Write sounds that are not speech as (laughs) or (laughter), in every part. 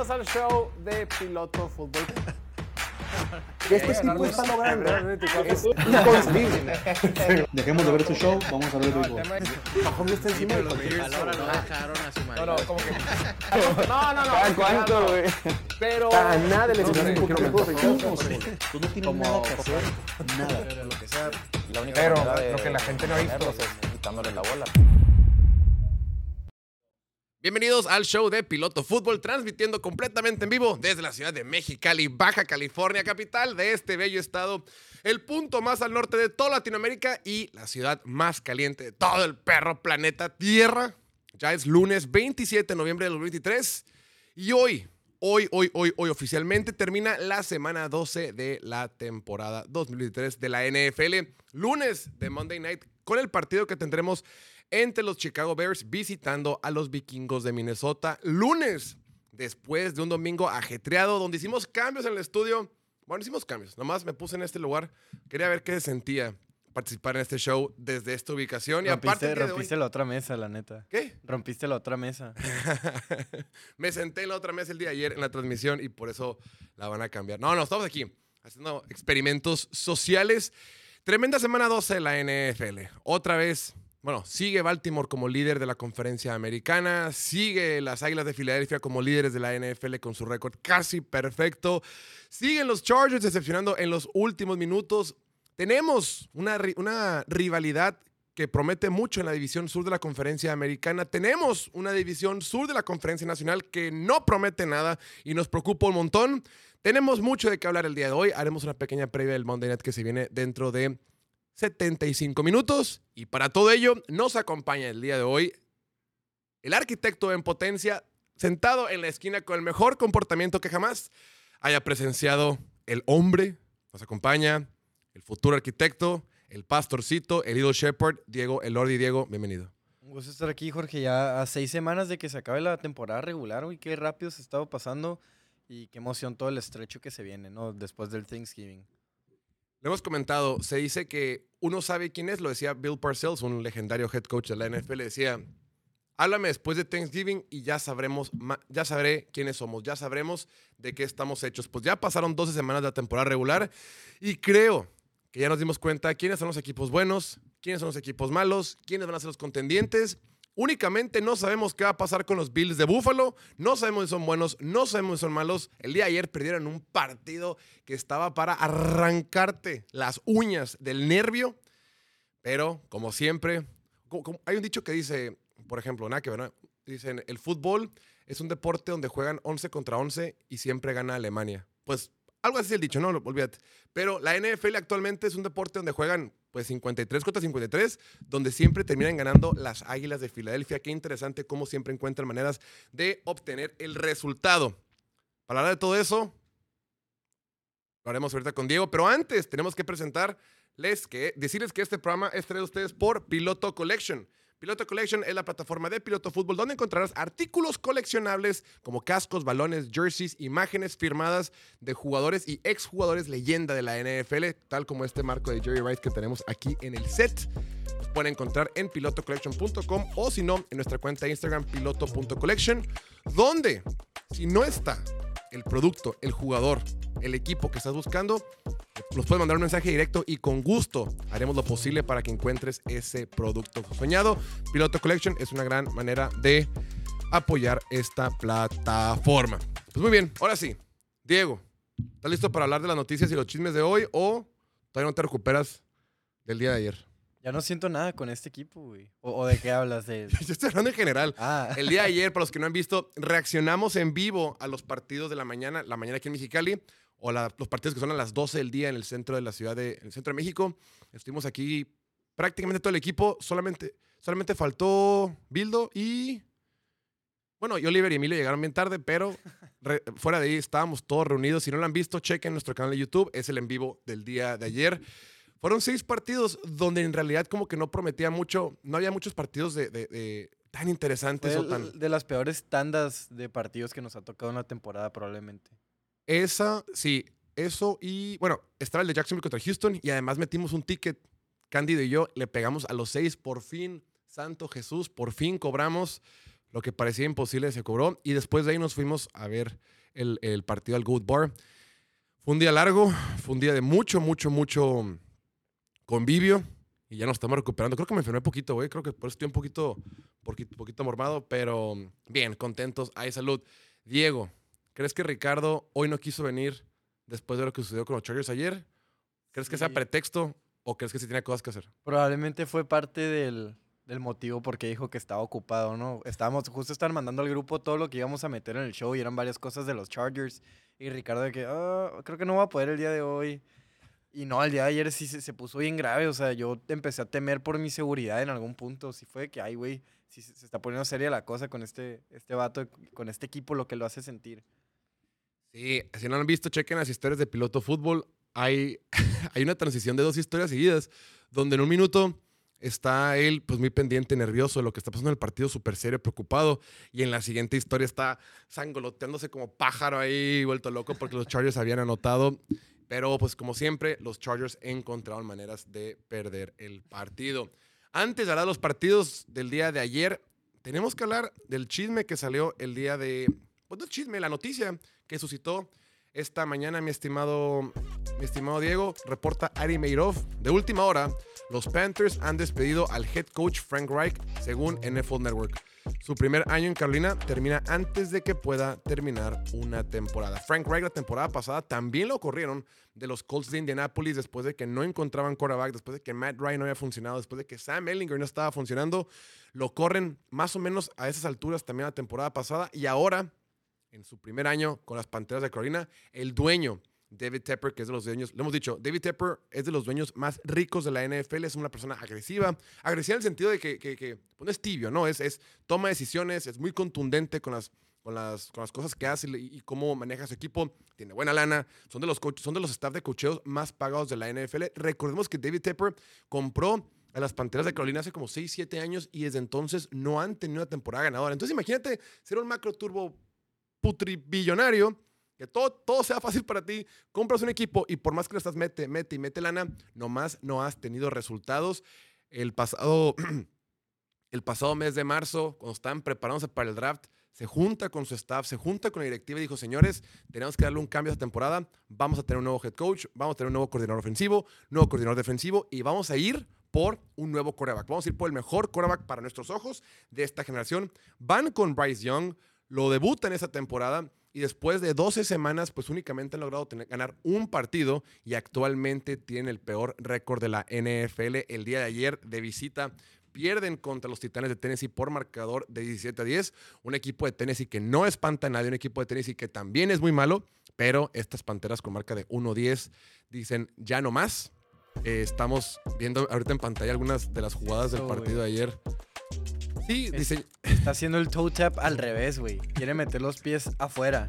Bienvenidos al show de Piloto Fútbol. Este tipo está logrando es inconcebible. Dejemos de ver este show, vamos a ver el béisbol. Mahomes está encima de no ¿no? a su como que. No, no, no. ¿Cada cuánto, güey? Pero. A nada de sé, lesionar un poquito mejor. Tú no tienes nada que hacer, nada. Pero lo que sea. La única Pero de lo que la gente no ha visto. es quitándole la bola. Bienvenidos al show de Piloto Fútbol, transmitiendo completamente en vivo desde la ciudad de Mexicali, Baja California, capital de este bello estado, el punto más al norte de toda Latinoamérica y la ciudad más caliente de todo el perro planeta Tierra. Ya es lunes 27 de noviembre de 2023 y hoy, hoy, hoy, hoy, hoy oficialmente termina la semana 12 de la temporada 2023 de la NFL. Lunes de Monday Night con el partido que tendremos entre los Chicago Bears visitando a los vikingos de Minnesota. Lunes, después de un domingo ajetreado donde hicimos cambios en el estudio. Bueno, hicimos cambios. Nomás me puse en este lugar. Quería ver qué se sentía participar en este show desde esta ubicación. Y aparte, Rompiste, hoy- la otra mesa, la neta. ¿Qué? Rompiste la otra mesa. (laughs) me senté en la otra mesa el día de ayer en la transmisión y por eso la van a cambiar. No, no, estamos aquí haciendo experimentos sociales. Tremenda semana 12 de la NFL. Otra vez, bueno, sigue Baltimore como líder de la conferencia americana, sigue las Águilas de Filadelfia como líderes de la NFL con su récord casi perfecto, siguen los Chargers decepcionando en los últimos minutos. Tenemos una, ri- una rivalidad que promete mucho en la división sur de la conferencia americana. Tenemos una división sur de la conferencia nacional que no promete nada y nos preocupa un montón. Tenemos mucho de qué hablar el día de hoy. Haremos una pequeña previa del Monday Night que se viene dentro de 75 minutos. Y para todo ello, nos acompaña el día de hoy el arquitecto en potencia, sentado en la esquina con el mejor comportamiento que jamás haya presenciado el hombre. Nos acompaña el futuro arquitecto, el pastorcito, el Ido Shepherd, Diego, el Lordi Diego, bienvenido. Un gusto estar aquí, Jorge. Ya a seis semanas de que se acabe la temporada regular, uy, qué rápido se ha estado pasando. Y qué emoción todo el estrecho que se viene, ¿no? Después del Thanksgiving. Le hemos comentado, se dice que uno sabe quién es, lo decía Bill Parcells, un legendario head coach de la NFL, decía, háblame después de Thanksgiving y ya sabremos, ya sabré quiénes somos, ya sabremos de qué estamos hechos. Pues ya pasaron 12 semanas de la temporada regular y creo que ya nos dimos cuenta quiénes son los equipos buenos, quiénes son los equipos malos, quiénes van a ser los contendientes. Únicamente no sabemos qué va a pasar con los Bills de Buffalo, no sabemos si son buenos, no sabemos si son malos. El día de ayer perdieron un partido que estaba para arrancarte las uñas del nervio, pero como siempre, hay un dicho que dice, por ejemplo, nada que ¿no? dicen, el fútbol es un deporte donde juegan 11 contra 11 y siempre gana Alemania. Pues algo así es el dicho, no, olvídate. Pero la NFL actualmente es un deporte donde juegan pues 53 contra 53, donde siempre terminan ganando las Águilas de Filadelfia. Qué interesante cómo siempre encuentran maneras de obtener el resultado. Para hablar de todo eso, lo haremos ahorita con Diego, pero antes tenemos que presentarles que, decirles que este programa es traído a ustedes por Piloto Collection. Piloto Collection es la plataforma de Piloto Fútbol donde encontrarás artículos coleccionables como cascos, balones, jerseys, imágenes firmadas de jugadores y exjugadores leyenda de la NFL, tal como este marco de Jerry Rice que tenemos aquí en el set. Pueden encontrar en pilotocollection.com o si no, en nuestra cuenta de Instagram piloto.collection, donde si no está el producto, el jugador, el equipo que estás buscando, nos puedes mandar un mensaje directo y con gusto haremos lo posible para que encuentres ese producto soñado. Piloto Collection es una gran manera de apoyar esta plataforma. Pues muy bien, ahora sí, Diego, ¿estás listo para hablar de las noticias y los chismes de hoy o todavía no te recuperas del día de ayer? Ya no siento nada con este equipo, güey. ¿O, o de qué hablas? De... (laughs) Yo estoy hablando en general. Ah, El día de ayer, para los que no han visto, reaccionamos en vivo a los partidos de la mañana, la mañana aquí en Mexicali, o la- los partidos que son a las 12 del día en el centro de la ciudad, de, en el centro de México. Estuvimos aquí prácticamente todo el equipo, solamente, solamente faltó Bildo y... Bueno, y Oliver y Emilio llegaron bien tarde, pero re- fuera de ahí estábamos todos reunidos. Si no lo han visto, chequen nuestro canal de YouTube, es el en vivo del día de ayer. Fueron seis partidos donde en realidad como que no prometía mucho, no había muchos partidos de, de- de tan interesantes fue o tan... de las peores tandas de partidos que nos ha tocado en la temporada, probablemente. Esa, sí, eso y bueno, estaba el de Jacksonville contra Houston y además metimos un ticket, Cándido y yo, le pegamos a los seis, por fin, Santo Jesús, por fin cobramos. Lo que parecía imposible se cobró. Y después de ahí nos fuimos a ver el, el partido al Goat Bar. Fue un día largo, fue un día de mucho, mucho, mucho convivio. Y ya nos estamos recuperando. Creo que me enfermé poquito, güey. Creo que por eso estoy un poquito, poquito, poquito mormado. Pero bien, contentos. Hay salud. Diego, ¿crees que Ricardo hoy no quiso venir después de lo que sucedió con los Chargers ayer? ¿Crees que sea pretexto o crees que sí tiene cosas que hacer? Probablemente fue parte del, del motivo porque dijo que estaba ocupado, ¿no? Estábamos, justo estaban mandando al grupo todo lo que íbamos a meter en el show y eran varias cosas de los Chargers. Y Ricardo de que, "Ah, creo que no voy a poder el día de hoy. Y no, el día de ayer sí se, se puso bien grave. O sea, yo empecé a temer por mi seguridad en algún punto. Sí fue de que, ay, güey, sí se, se está poniendo seria la cosa con este, este vato, con este equipo, lo que lo hace sentir. Sí, si no lo han visto, chequen las historias de piloto fútbol. Hay, (laughs) hay una transición de dos historias seguidas, donde en un minuto está él pues muy pendiente, nervioso de lo que está pasando en el partido, súper serio, preocupado. Y en la siguiente historia está sangoloteándose como pájaro ahí, vuelto loco porque los Chargers habían anotado. Pero pues como siempre, los Chargers encontraron maneras de perder el partido. Antes de hablar de los partidos del día de ayer, tenemos que hablar del chisme que salió el día de... Pues no chisme, la noticia que suscitó esta mañana, mi estimado, mi estimado Diego, reporta Ari Meirov. De última hora, los Panthers han despedido al head coach Frank Reich, según NFL Network. Su primer año en Carolina termina antes de que pueda terminar una temporada. Frank Reich la temporada pasada también lo corrieron de los Colts de Indianapolis después de que no encontraban quarterback, después de que Matt Ryan no había funcionado, después de que Sam Ellinger no estaba funcionando. Lo corren más o menos a esas alturas también la temporada pasada y ahora en su primer año con las Panteras de Carolina, el dueño, David Tepper, que es de los dueños, lo hemos dicho, David Tepper es de los dueños más ricos de la NFL, es una persona agresiva, agresiva en el sentido de que, pues no es tibio, ¿no? Es, es toma decisiones, es muy contundente con las, con las, con las cosas que hace y, y cómo maneja su equipo, tiene buena lana, son de los, coach- son de los staff de cocheos más pagados de la NFL. Recordemos que David Tepper compró a las Panteras de Carolina hace como 6, 7 años y desde entonces no han tenido una temporada ganadora. Entonces imagínate ser un macro turbo putribillonario, que todo, todo sea fácil para ti, compras un equipo y por más que le estás mete, mete y mete lana, nomás no has tenido resultados. El pasado, (clears throat) el pasado mes de marzo, cuando estaban preparándose para el draft, se junta con su staff, se junta con la directiva y dijo, señores, tenemos que darle un cambio a esta temporada, vamos a tener un nuevo head coach, vamos a tener un nuevo coordinador ofensivo, nuevo coordinador defensivo y vamos a ir por un nuevo quarterback. Vamos a ir por el mejor quarterback para nuestros ojos de esta generación. Van con Bryce Young, lo debutan esa temporada y después de 12 semanas, pues únicamente han logrado tener- ganar un partido y actualmente tienen el peor récord de la NFL. El día de ayer de visita pierden contra los Titanes de Tennessee por marcador de 17 a 10. Un equipo de Tennessee que no espanta a nadie, un equipo de Tennessee que también es muy malo, pero estas Panteras con marca de 1-10 dicen ya no más. Eh, estamos viendo ahorita en pantalla algunas de las jugadas del partido de ayer. Sí, Está haciendo el toe tap al revés, güey. Quiere meter los pies afuera.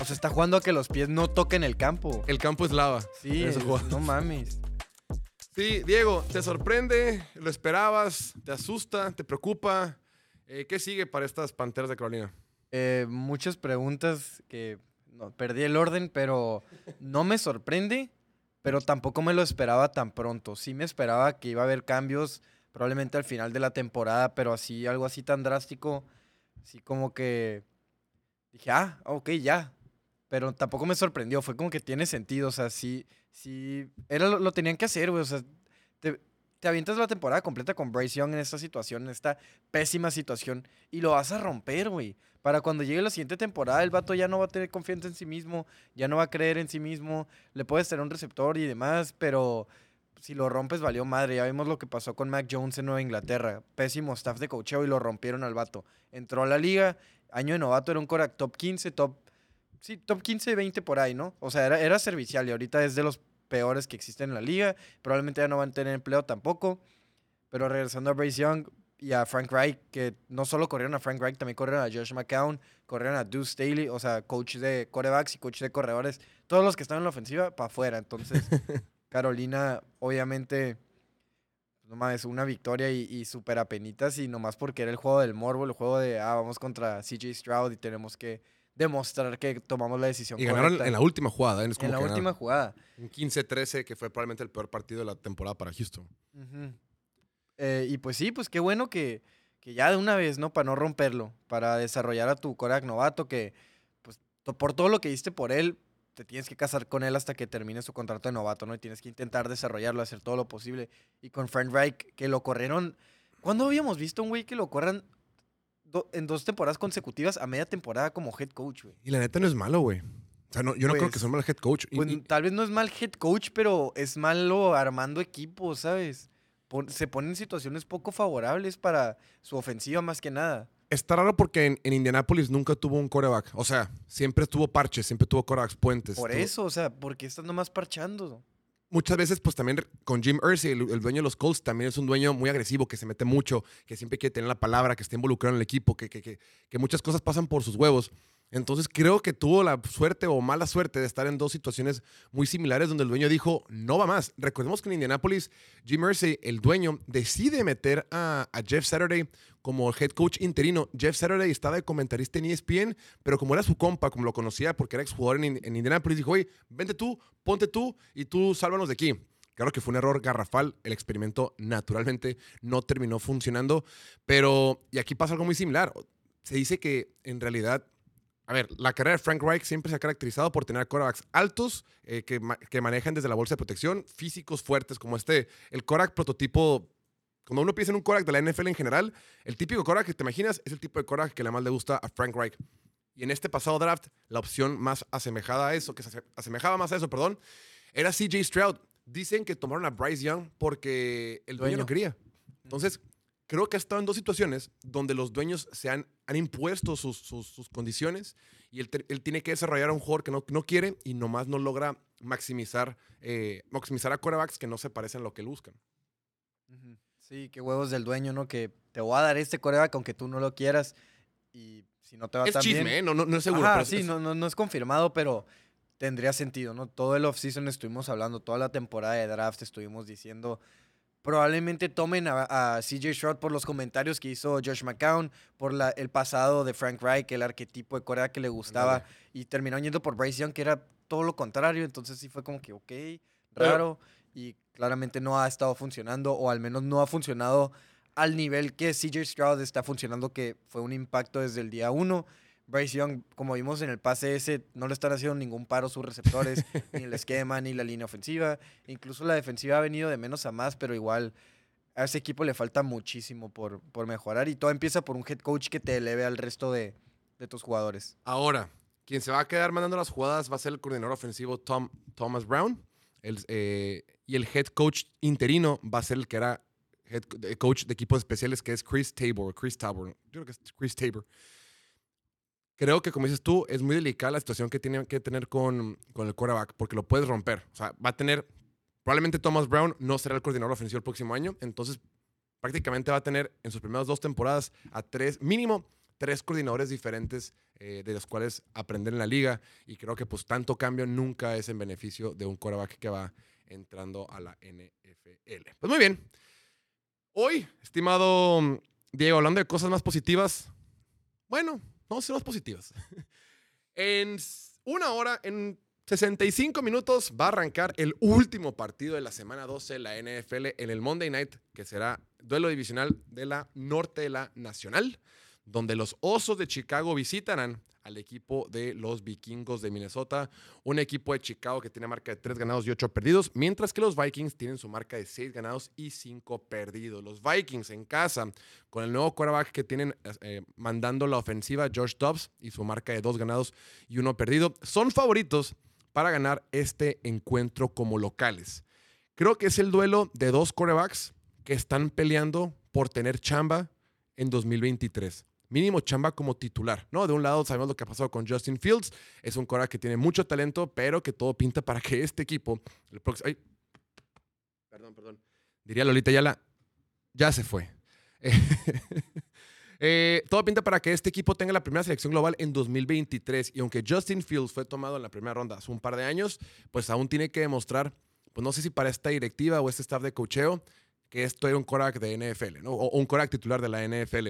O sea, está jugando a que los pies no toquen el campo. el campo es lava. Sí, es- no mames. Sí, Diego, ¿te sorprende? ¿Lo esperabas? ¿Te asusta? ¿Te preocupa? Eh, ¿Qué sigue para estas Panteras de Carolina? Eh, muchas preguntas que no, perdí el orden, pero no me sorprende, pero tampoco me lo esperaba tan pronto. Sí me esperaba que iba a haber cambios probablemente al final de la temporada, pero así, algo así tan drástico, así como que dije, ah, ok, ya. Pero tampoco me sorprendió, fue como que tiene sentido, o sea, sí, sí, era lo, lo tenían que hacer, güey, o sea, te, te avientas la temporada completa con Bryce Young en esta situación, en esta pésima situación, y lo vas a romper, güey. Para cuando llegue la siguiente temporada, el vato ya no va a tener confianza en sí mismo, ya no va a creer en sí mismo, le puedes tener un receptor y demás, pero si lo rompes valió madre. Ya vimos lo que pasó con Mac Jones en Nueva Inglaterra. Pésimo staff de cocheo y lo rompieron al vato. Entró a la liga, año de novato, era un Korak top 15, top... Sí, top 15, 20 por ahí, ¿no? O sea, era, era servicial y ahorita es de los peores que existen en la liga. Probablemente ya no van a tener empleo tampoco. Pero regresando a Bryce Young y a Frank Reich, que no solo corrieron a Frank Reich, también corrieron a Josh McCown, corrieron a Deuce Staley, o sea, coach de corebacks y coach de corredores. Todos los que están en la ofensiva, para afuera. Entonces, (laughs) Carolina, obviamente, no mames, una victoria y, y súper apenitas y nomás porque era el juego del morbo, el juego de, ah, vamos contra CJ Stroud y tenemos que demostrar que tomamos la decisión Y ganaron correcta. en la última jugada. ¿eh? Es como En la última ganaron. jugada. Un 15-13, que fue probablemente el peor partido de la temporada para Houston. Eh, y pues sí, pues qué bueno que, que ya de una vez, ¿no? Para no romperlo, para desarrollar a tu coreback novato, que pues por todo lo que diste por él, te tienes que casar con él hasta que termine su contrato de novato, ¿no? Y tienes que intentar desarrollarlo, hacer todo lo posible. Y con Frank Reich, que lo corrieron. ¿Cuándo habíamos visto un güey que lo corran do- en dos temporadas consecutivas a media temporada como head coach, güey? Y la neta no es malo, güey. O sea, no, yo no creo que Pues, sea mal head coach. Pues y- tal vez no es mal head coach, pero es malo armando equipos, ¿sabes? Pon- se pone en situaciones poco favorables para su ofensiva más que nada. Está raro porque en, en Indianapolis nunca tuvo un coreback. O sea, siempre tuvo parches, siempre tuvo corebacks puentes. Por tuvo- eso, o sea, ¿por qué estás nomás parchando? Muchas veces, pues también con Jim Irsay, el, el dueño de los Colts, también es un dueño muy agresivo, que se mete mucho, que siempre quiere tener la palabra, que está involucrado en el equipo, que, que, que, que muchas cosas pasan por sus huevos. Entonces creo que tuvo la suerte o mala suerte de estar en dos situaciones muy similares donde el dueño dijo, no va más. Recordemos que en Indianapolis, Jim Irsay, el dueño, decide meter a, Jeff Saturday como head coach interino. Jeff Saturday estaba de comentarista en ESPN, pero como era su compa, como lo conocía porque era exjugador en, en Indianapolis, dijo, oye, vente tú, ponte tú y tú sálvanos de aquí. Claro que fue un error garrafal. El experimento naturalmente no terminó funcionando. Pero, y aquí pasa algo muy similar. Se dice que en realidad, a ver, la carrera de Frank Reich siempre se ha caracterizado por tener quarterbacks altos eh, que, ma- que manejan desde la bolsa de protección, físicos fuertes como este. El quarterback prototipo, cuando uno piensa en un quarterback de la NFL en general, el típico quarterback que te imaginas es el tipo de quarterback que le más le gusta a Frank Reich. Y en este pasado draft, la opción más asemejada a eso, que se ase- asemejaba más a eso, perdón, era CJ Stroud. Dicen que tomaron a Bryce Young porque el dueño, Dueño. no quería. Entonces, creo que ha estado en dos situaciones donde los dueños se han, han impuesto sus, sus- sus condiciones y él, él tiene que desarrollar a un jugador que no, no quiere y nomás no logra maximizar, eh, maximizar a quarterbacks que no se parecen a lo que él buscan. Sí, qué huevos del dueño, ¿no? Que te voy a dar este coreback aunque tú no lo quieras y si no te va Es tan chisme, bien... ¿eh? No, no, no es seguro. Ajá, pero sí, es- no, no, no es confirmado, pero tendría sentido, ¿no? Todo el offseason estuvimos hablando, toda la temporada de draft estuvimos diciendo, probablemente tomen a, a CJ Stroud por los comentarios que hizo Josh McCown, por la, el pasado de Frank Reich, el arquetipo de Corea que le gustaba, y terminó yendo por Bryce Young, que era todo lo contrario, entonces sí fue como que, ok, raro, y claramente no ha estado funcionando, o al menos no ha funcionado al nivel que CJ Stroud está funcionando, que fue un impacto desde el día uno. Bryce Young, como vimos en el pase ese, no le están haciendo ningún paro sus receptores, (laughs) ni el esquema, ni la línea ofensiva. Incluso la defensiva ha venido de menos a más, pero igual a ese equipo le falta muchísimo por, por mejorar. Y todo empieza por un head coach que te eleve al resto de, de tus jugadores. Ahora, quien se va a quedar mandando las jugadas va a ser el coordinador ofensivo Tom, Thomas Brown. El, eh, y el head coach interino va a ser el que era head de- coach de equipos especiales, que es Chris Tabor. Chris Tabor. Yo creo que es Chris Tabor. Creo que, como dices tú, es muy delicada la situación que tiene que tener con, con el quarterback, porque lo puedes romper. O sea, va a tener. Probablemente Thomas Brown no será el coordinador ofensivo el próximo año. Entonces, prácticamente va a tener en sus primeras dos temporadas a tres, mínimo tres coordinadores diferentes eh, de los cuales aprender en la liga. Y creo que pues tanto cambio nunca es en beneficio de un quarterback que va entrando a la NFL. Pues muy bien. Hoy, estimado Diego, hablando de cosas más positivas, bueno, vamos a ser más positivas. (laughs) en una hora, en 65 minutos, va a arrancar el último partido de la semana 12 de la NFL en el Monday Night, que será duelo divisional de la Norte de la Nacional, donde los Osos de Chicago visitarán al equipo de los Vikingos de Minnesota, un equipo de Chicago que tiene marca de 3 ganados y 8 perdidos, mientras que los Vikings tienen su marca de 6 ganados y 5 perdidos. Los Vikings en casa, con el nuevo quarterback que tienen eh, mandando la ofensiva, Josh Dobbs, y su marca de 2 ganados y 1 perdido, son favoritos para ganar este encuentro como locales. Creo que es el duelo de dos quarterbacks que están peleando por tener chamba en 2023. Mínimo chamba como titular, ¿no? De un lado sabemos lo que ha pasado con Justin Fields, es un quarterback que tiene mucho talento, pero que todo pinta para que este equipo, el próximo, perdón, perdón, diría Lolita Yala, ya se fue. (laughs) Eh, todo pinta para que este equipo tenga la primera selección global en 2023. Y aunque Justin Fields fue tomado en la primera ronda hace un par de años, pues aún tiene que demostrar, pues no sé si para esta directiva o este staff de cocheo, que esto era un Korak de NFL, ¿no? O, un Korak titular de la NFL.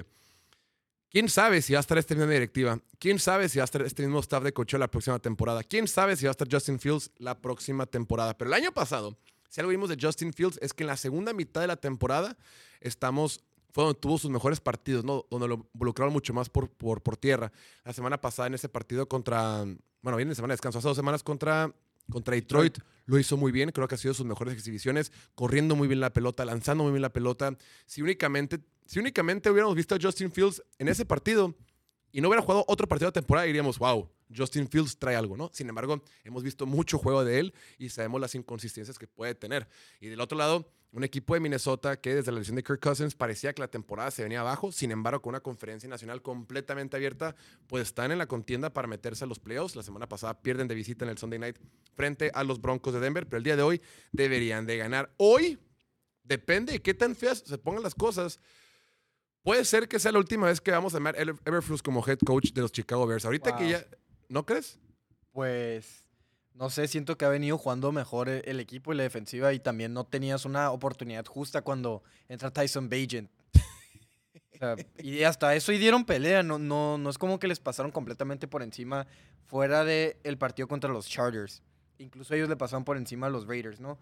¿Quién sabe si va a estar esta misma directiva? ¿Quién sabe si va a estar este mismo staff de cocheo la próxima temporada? ¿Quién sabe si va a estar Justin Fields la próxima temporada? Pero el año pasado, si algo vimos de Justin Fields es que en la segunda mitad de la temporada estamos fue donde tuvo sus mejores partidos, ¿no? Donde lo involucraron mucho más por, por, por tierra. La semana pasada en ese partido contra, bueno, viene de semana de descanso, hace dos semanas contra, contra Detroit, lo hizo muy bien, creo que ha sido sus mejores exhibiciones, corriendo muy bien la pelota, lanzando muy bien la pelota. Si únicamente, si únicamente hubiéramos visto a Justin Fields en ese partido y no hubiera jugado otro partido de temporada, diríamos, wow, Justin Fields trae algo, ¿no? Sin embargo, hemos visto mucho juego de él y sabemos las inconsistencias que puede tener. Y del otro lado, un equipo de Minnesota que desde la lesión de Kirk Cousins parecía que la temporada se venía abajo, sin embargo, con una conferencia nacional completamente abierta, pues están en la contienda para meterse a los playoffs. La semana pasada pierden de visita en el Sunday Night frente a los Broncos de Denver, pero el día de hoy deberían de ganar. Hoy, depende de qué tan feas se pongan las cosas, puede ser que sea la última vez que vamos a ver a Everflux como head coach de los Chicago Bears. Ahorita que Wow. ya... ¿No crees? Pues, no sé, siento que ha venido jugando mejor e- el equipo y la defensiva y también no tenías una oportunidad justa cuando entra Tyson Bagent. O sea, y hasta eso y dieron pelea, no, no, no es como que les pasaron completamente por encima fuera del el partido contra los Chargers. Incluso ellos le pasaron por encima a los Raiders, ¿no?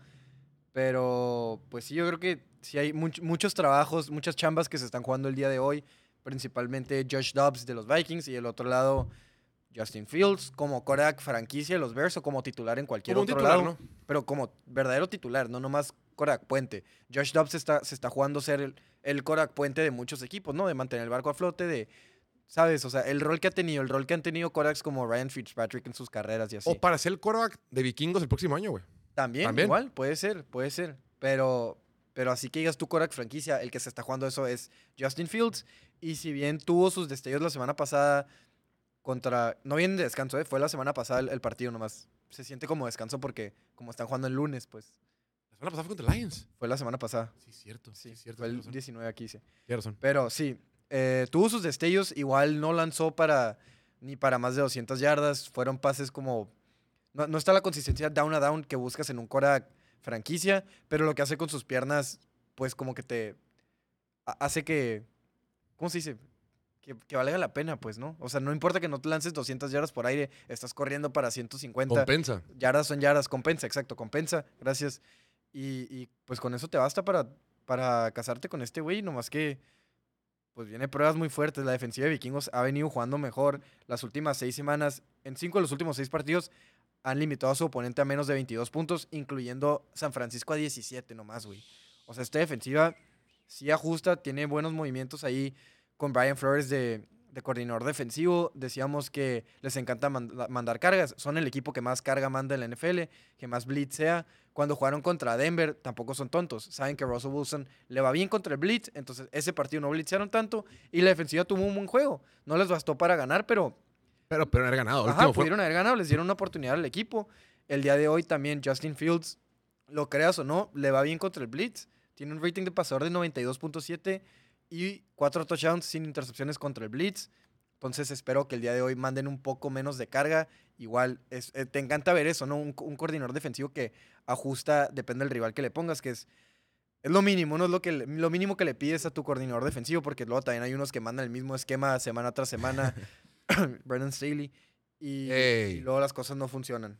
Pero, pues sí, yo creo que sí hay much- muchos trabajos, muchas chambas que se están jugando el día de hoy, principalmente Josh Dobbs de los Vikings y el otro lado Justin Fields como Korak franquicia de los Bears o como titular en cualquier Como otro titular, lado. ¿no? Pero como verdadero titular, no nomás Korak Puente. Josh Dobbs está, se está jugando ser el, el Korak Puente de muchos equipos, ¿no? De mantener el barco a flote, de, ¿sabes? O sea, el rol que ha tenido, el rol que han tenido Koraks como Ryan Fitzpatrick en sus carreras y así. O para ser el quarterback de vikingos el próximo año, güey. También, También. igual, puede ser, puede ser. Pero, pero así que digas tú, Korak franquicia, el que se está jugando eso es Justin Fields. Y si bien tuvo sus destellos la semana pasada contra. No viene de descanso, ¿eh? fue la semana pasada el, el partido nomás. Se siente como descanso porque, como están jugando el lunes, pues La semana pasada fue contra Lions. fue la semana pasada. Sí, cierto. Sí, Sí, cierto. fue el razón. 19 a 15. Tienes razón. Pero sí, eh, tuvo sus destellos, igual no lanzó para ni para más de 200 yardas, fueron pases como... No, no está la consistencia down a down que buscas en un Cora franquicia, pero lo que hace con sus piernas, pues como que te ha- hace que... ¿Cómo se dice? Que, que valga la pena, pues, ¿no? O sea, no importa que no te lances 200 yardas por aire, estás corriendo para 150 Compensa. yardas son yardas, compensa, exacto, compensa, gracias. Y, y, pues con eso te basta para, para casarte con este güey, nomás que pues viene pruebas muy fuertes. La defensiva de Vikingos ha venido jugando mejor las últimas seis semanas. En cinco de los últimos seis partidos han limitado a su oponente a menos de 22 puntos, incluyendo San Francisco a 17 nomás, güey. O sea, esta defensiva sí ajusta, tiene buenos movimientos ahí con Brian Flores de, coordinador defensivo. Decíamos que les encanta manda- mandar cargas. Son el equipo que más carga manda en la NFL, que más blitz sea. Cuando jugaron contra Denver, tampoco son tontos. Saben que Russell Wilson le va bien contra el blitz, entonces ese partido no blitzearon tanto y la defensiva tuvo un buen juego. No les bastó para ganar, pero Pero, pero haber ganado. Ajá, fue- pudieron haber ganado, les dieron una oportunidad al equipo. El día de hoy también Justin Fields, lo creas o no, le va bien contra el Blitz. Tiene un rating de pasador de 92.7 y cuatro touchdowns sin intercepciones contra el Blitz. Entonces espero que el día de hoy manden un poco menos de carga. Igual, es, eh, te encanta ver eso, ¿no? Un, co- un coordinador defensivo que ajusta, depende del rival que le pongas, que es, es lo mínimo, ¿no? Es lo, que, lo mínimo que le pides a tu coordinador defensivo, porque luego también hay unos que mandan el mismo esquema semana tras semana. (laughs) (coughs) Brandon Staley. Y, luego las cosas no funcionan.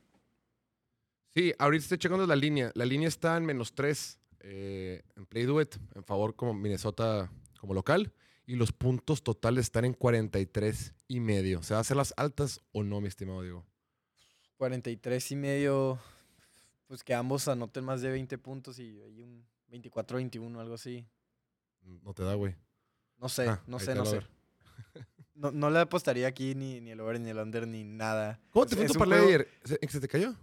Sí, ahorita estoy checando la línea. La línea está en menos 3 en Play Do It, en favor como Minnesota como local. Y los puntos totales están en 43 y medio. ¿Se va a hacer las altas o no, mi estimado Diego? 43 y medio. Pues que ambos anoten más de 20 puntos y hay un 24-21, algo así. No te da, güey. No sé, Ah, no sé, no sé. No, no le apostaría aquí ni, ni el over, ni el under, ni nada. ¿Cómo te fue tu parlay ayer? ¿Se, ¿Se te cayó?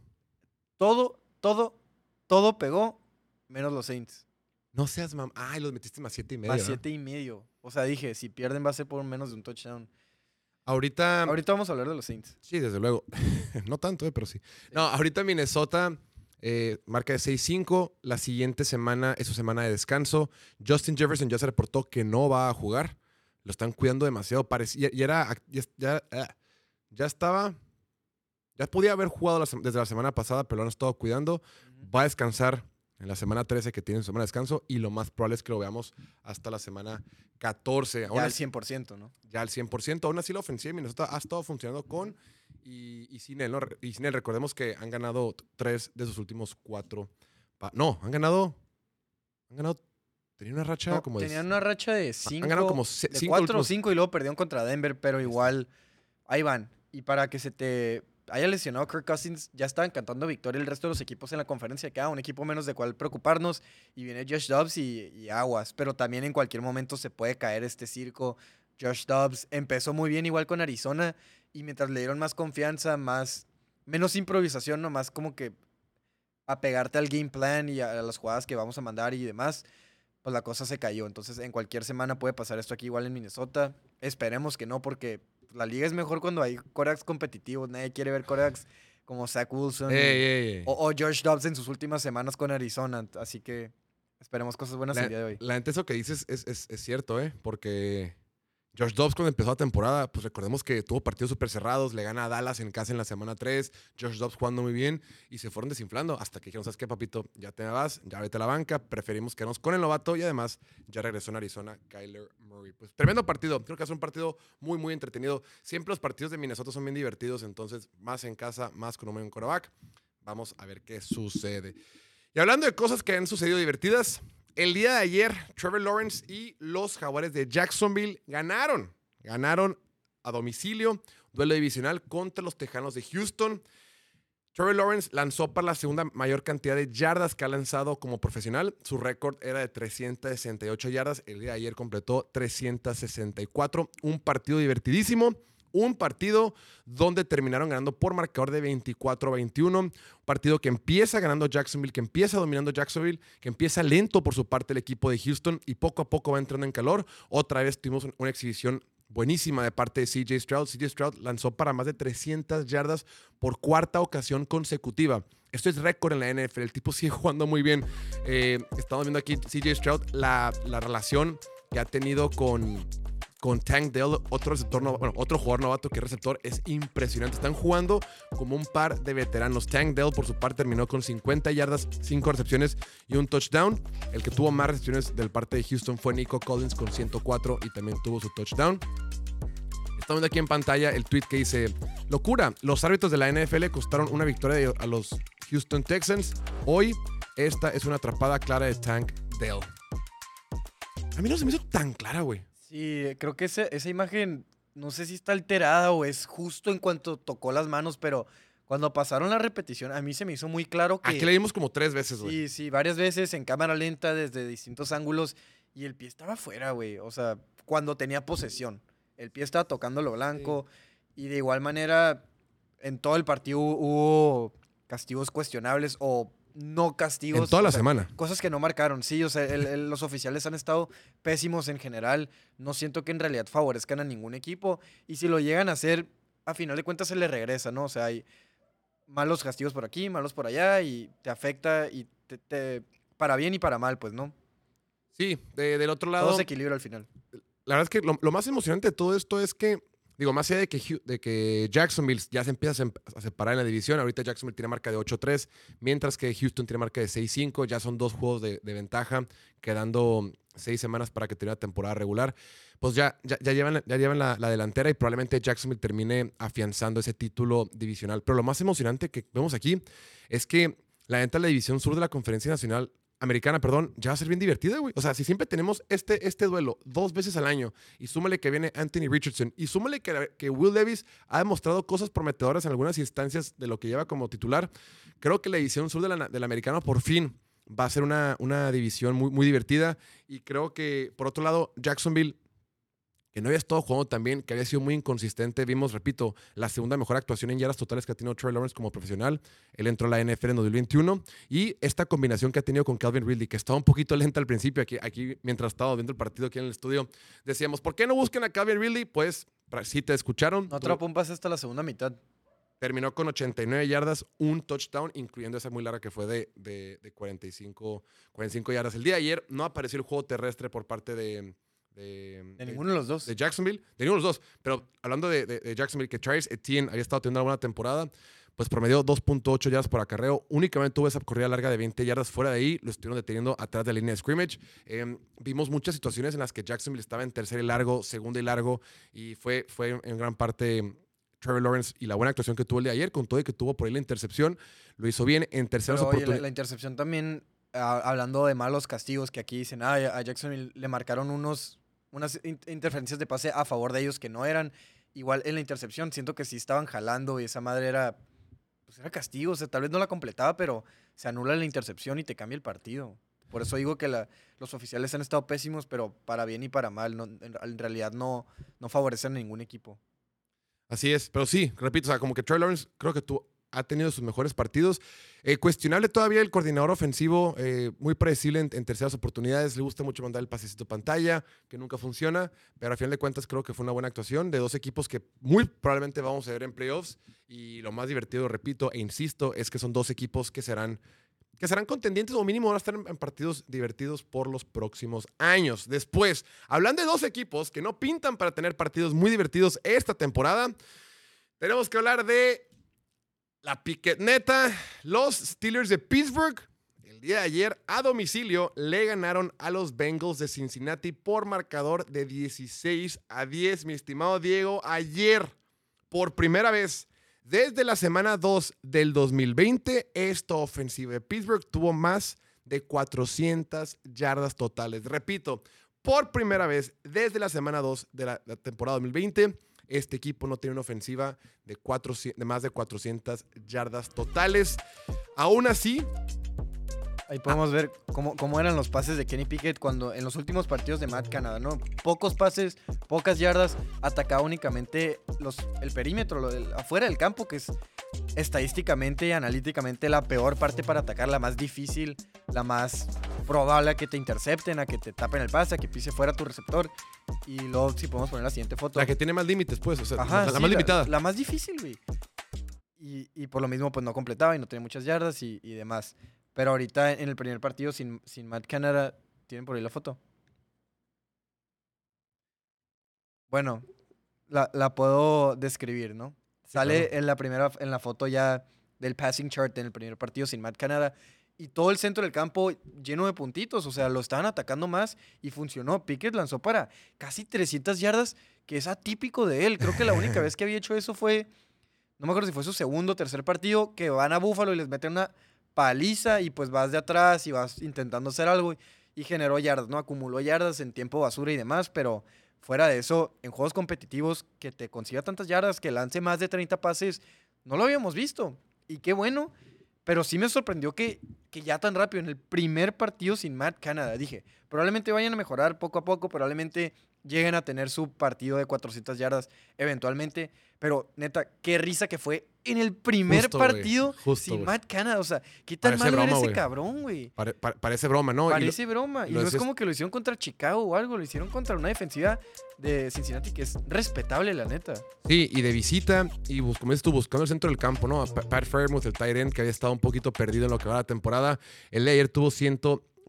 Todo, todo, todo pegó, menos los Saints. No seas mam. Ay, los metiste más 7 y medio. Más ¿verdad? 7 y medio. O sea, dije, si pierden va a ser por menos de un touchdown. Ahorita. Ahorita vamos a hablar de los Saints. Sí, desde luego. (laughs) no tanto, eh, pero sí. No, ahorita Minnesota eh, marca de 6-5. La siguiente semana es su semana de descanso. Justin Jefferson ya se reportó que no va a jugar. Lo están cuidando demasiado. Parecía, ya, era, ya, ya, ah, ya estaba. Ya podía haber jugado la desde la semana pasada, pero lo han estado cuidando. Va a descansar en la semana 13 que tiene su semana de descanso y lo más probable es que lo veamos hasta la semana 14. Aún Ya al así- 100%, ¿no? ya al 100%. Aún así, la ofensiva de Minnesota ha estado funcionando con y, y sin él. ¿no? Y sin él, recordemos que han ganado tres de sus últimos cuatro. No, han ganado. Han ganado Tenía una racha No, como de... tenían una racha de 5. ganado como se- de cinco 4 o últimos- 5 y luego perdieron contra Denver, pero igual ahí van. Y para que se te haya lesionado Kirk Cousins, ya estaban cantando victoria el resto de los equipos en la conferencia, que ah, un equipo menos de cual preocuparnos. Y viene Josh Dobbs y, y aguas. Pero también en cualquier momento se puede caer este circo. Josh Dobbs empezó muy bien igual con Arizona y mientras le dieron más confianza, más menos improvisación, nomás como que apegarte al game plan y a las jugadas que vamos a mandar y demás, pues la cosa se cayó. Entonces, en cualquier semana puede pasar esto aquí igual en Minnesota. Esperemos que no, porque la liga es mejor cuando hay corebacks competitivos. Nadie quiere ver corebacks como Zach Wilson Ey, ey, ey. o, o Josh Dobbs en sus últimas semanas con Arizona. Así que esperemos cosas buenas La, el día de hoy. la neta, eso que dices es, es- es cierto, ¿eh? Porque Josh Dobbs cuando empezó la temporada, pues recordemos que tuvo partidos súper cerrados, le gana a Dallas en casa en la semana 3, Josh Dobbs jugando muy bien y se fueron desinflando hasta que dijeron, ¿sabes qué, papito? Ya te vas, ya vete a la banca, preferimos quedarnos con el novato y además ya regresó en Arizona Kyler Murray. Pues tremendo partido, creo que es un partido muy, muy entretenido. Siempre los partidos de Minnesota son bien divertidos, entonces más en casa, más con un buen quarterback. Vamos a ver qué sucede. Y hablando de cosas que han sucedido divertidas, el día de ayer, Trevor Lawrence y los Jaguares de Jacksonville ganaron. Ganaron a domicilio, duelo divisional contra los Tejanos de Houston. Trevor Lawrence lanzó para la segunda mayor cantidad de yardas que ha lanzado como profesional. Su récord era de 368 yardas. El día de ayer completó 364. Un partido divertidísimo. Un partido donde terminaron ganando por marcador de 24-21. Un partido que empieza ganando Jacksonville, que empieza dominando Jacksonville, que empieza lento por su parte el equipo de Houston y poco a poco va entrando en calor. Otra vez tuvimos un- una exhibición buenísima de parte de CJ Stroud. CJ Stroud lanzó para más de 300 yardas por cuarta ocasión consecutiva. Esto es récord en la NFL. El tipo (laughs) sigue jugando muy bien. Eh, estamos viendo aquí CJ Stroud, la, la relación que ha tenido con, con Tank Dell, otro, receptor no- bueno, otro jugador novato que receptor, es impresionante. Están jugando como un par de veteranos. Tank Dell, por su parte, terminó con 50 yardas, 5 recepciones y un touchdown. El que tuvo más recepciones del parte de Houston fue Nico Collins con 104 y también tuvo su touchdown. Estamos viendo aquí en pantalla el tweet que dice: Locura, los árbitros de la NFL costaron una victoria a los Houston Texans. Hoy, esta es una atrapada clara de Tank Dell. A mí no se me hizo tan clara, güey. Sí, creo que ese- esa imagen, no sé si está alterada o es justo en cuanto tocó las manos, pero cuando pasaron la repetición, a mí se me hizo muy claro que... Aquí le dimos como tres veces, güey. Sí, sí, varias veces en cámara lenta, desde distintos ángulos, y el pie estaba fuera, güey. O sea, cuando tenía posesión. El pie estaba tocando lo blanco, y de igual manera, en todo el partido hubo castigos cuestionables o no castigos. En toda o la sea, semana. Cosas que no marcaron, sí, o sea, el- el- los oficiales han estado pésimos en general. No siento que en realidad favorezcan a ningún equipo. Y si lo llegan a hacer, a final de cuentas se le regresa, ¿no? O sea, hay malos castigos por aquí, malos por allá, y te afecta y te, te- para bien y para mal, pues, ¿no? Sí, de- del otro lado. Todo se equilibra al final. la verdad es que lo, lo más emocionante de todo esto es que, digo, más allá de que, de que Jacksonville ya se empieza a separar en la división, ahorita Jacksonville tiene marca de 8-3, mientras que Houston tiene marca de 6-5, ya son dos juegos de, ventaja, quedando seis semanas para que termine la temporada regular. Pues ya, ya, ya llevan, ya llevan la, la delantera y probablemente Jacksonville termine afianzando ese título divisional. Pero lo más emocionante que vemos aquí es que la neta la división sur de la Conferencia Nacional americana, perdón, ya va a ser bien divertida, güey. O sea, si siempre tenemos este, este duelo dos veces al año y súmale que viene Anthony Richardson y súmale que, Will Davis ha demostrado cosas prometedoras en algunas instancias de lo que lleva como titular, creo que la división sur de la, del americano por fin va a ser una, una división muy, muy divertida y creo que, por otro lado, Jacksonville que no había estado jugando tan bien, que había sido muy inconsistente. Vimos, repito, la segunda mejor actuación en yardas totales que ha tenido Trey Lawrence como profesional. Él entró a la NFL en 2021. Y esta combinación que ha tenido con Calvin Ridley, que estaba un poquito lenta al principio, aquí, aquí mientras estaba viendo el partido aquí en el estudio, decíamos, ¿por qué no busquen a Calvin Ridley? Pues, si te escucharon, No atrapó un pase hasta la segunda mitad. terminó con 89 yardas, un touchdown, incluyendo esa muy larga que fue de, de, de 45, 45 yardas. El día de ayer no apareció el juego terrestre por parte de... De, De ninguno de los dos. de Jacksonville, de ninguno de los dos. Pero hablando de, Jacksonville, que Travis Etienne había estado teniendo una buena temporada, pues promedió 2.8 yardas por acarreo. Únicamente tuvo esa corrida larga de 20 yardas fuera de ahí. Lo estuvieron deteniendo atrás de la línea de scrimmage. Eh, vimos muchas situaciones en las que Jacksonville estaba en tercer y largo, segundo y largo, y fue, fue en gran parte Trevor Lawrence y la buena actuación que tuvo el de ayer, con todo y que tuvo por ahí la intercepción, lo hizo bien en terceras la, oportunidades. la intercepción también a- hablando de malos castigos, que aquí dicen, ah, a Jackson le marcaron unos, unas in- interferencias de pase a favor de ellos que no eran. Igual en la intercepción, siento que sí estaban jalando y esa madre era, pues era castigo, o sea, tal vez no la completaba, pero se anula la intercepción y te cambia el partido. Por eso digo que los oficiales han estado pésimos, pero para bien y para mal, en, realidad no, no favorecen a ningún equipo. Así es, pero sí, repito, o sea, como que Trey Lawrence creo que tú ha tenido sus mejores partidos. Eh, cuestionable todavía el coordinador ofensivo, eh, muy predecible en, terceras oportunidades. Le gusta mucho mandar el pasecito pantalla, que nunca funciona, pero a final de cuentas creo que fue una buena actuación de dos equipos que muy probablemente vamos a ver en playoffs. Y lo más divertido, repito e insisto, es que son dos equipos que serán que serán contendientes o mínimo van a estar en partidos divertidos por los próximos años. Después, hablando de dos equipos que no pintan para tener partidos muy divertidos esta temporada, tenemos que hablar de la piquetneta. Los Steelers de Pittsburgh, el día de ayer a domicilio, le ganaron a los Bengals de Cincinnati por marcador de 16 a 10. Mi estimado Diego, ayer, por primera vez desde la semana 2 del 2020, esta ofensiva de Pittsburgh tuvo más de 400 yardas totales. Repito, por primera vez desde la semana 2 de la, la temporada 2020, este equipo no tiene una ofensiva de, 400 de más de 400 yardas totales. Aún así, Ahí podemos ver cómo, eran los pases de Kenny Pickett cuando en los últimos partidos de Matt Canada, ¿no? Pocos pases, pocas yardas, atacaba únicamente el perímetro, lo del- afuera del campo, que es estadísticamente y analíticamente la peor parte para atacar, la más difícil, la más probable a que te intercepten, a que te tapen el pase, a que pise fuera tu receptor. Y luego, si podemos poner la siguiente foto. la que tiene más límites, pues, o sea, Ajá, la, la sí, más limitada. La, más difícil, güey. Y, y por lo mismo, pues no completaba y no tenía muchas yardas y, y demás. Pero ahorita en el primer partido sin, sin Matt Canada, ¿tienen por ahí la foto? Bueno, la, la puedo describir, ¿no? Sale claro. en la primera, en la foto ya del passing chart en el primer partido sin Matt Canada. Y todo el centro del campo lleno de puntitos, o sea, lo estaban atacando más y funcionó. Pickett lanzó para casi 300 yardas, que es atípico de él. Creo que la única (laughs) vez que había hecho eso fue, no me acuerdo si fue su segundo o tercer partido, que van a Búfalo y les meten una paliza y pues vas de atrás y vas intentando hacer algo y, y generó yardas, ¿no? Acumuló yardas en tiempo basura y demás, pero fuera de eso, en juegos competitivos, que te consiga tantas yardas, que lance más de 30 pases, no lo habíamos visto. Y qué bueno, pero sí me sorprendió que, que ya tan rápido, en el primer partido sin Matt Canada, dije, probablemente vayan a mejorar poco a poco, probablemente lleguen a tener su partido de 400 yardas eventualmente, pero neta, qué risa que fue en el primer Justo, partido justo, sin güey. Matt Canada, o sea, qué tan Parece malo era ese cabrón, güey. Pare- pare- parece broma, ¿no? Y lo- Parece broma. Y no es como que lo hicieron contra Chicago o algo, lo hicieron contra una defensiva de Cincinnati que es respetable, la neta. Sí, y de visita, y bus- como tú, buscando el centro del campo, ¿no? A Pa- Pat Fairmouth, el tight end, que había estado un poquito perdido en lo que va la temporada. El ayer tuvo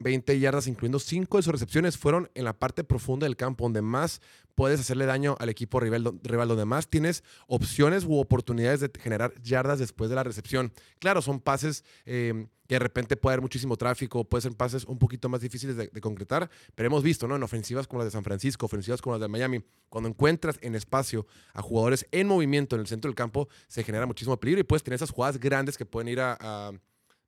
120 yardas, incluyendo 5 de sus recepciones, fueron en la parte profunda del campo, donde más puedes hacerle daño al equipo rival, rival, donde más tienes opciones u oportunidades de generar yardas después de la recepción. Claro, son pases eh, que de repente puede haber muchísimo tráfico, pueden ser pases un poquito más difíciles de, concretar, pero hemos visto, ¿no? En ofensivas como las de San Francisco, ofensivas como las de Miami, cuando encuentras en espacio a jugadores en movimiento en el centro del campo, se genera muchísimo peligro y puedes tener esas jugadas grandes que pueden ir a,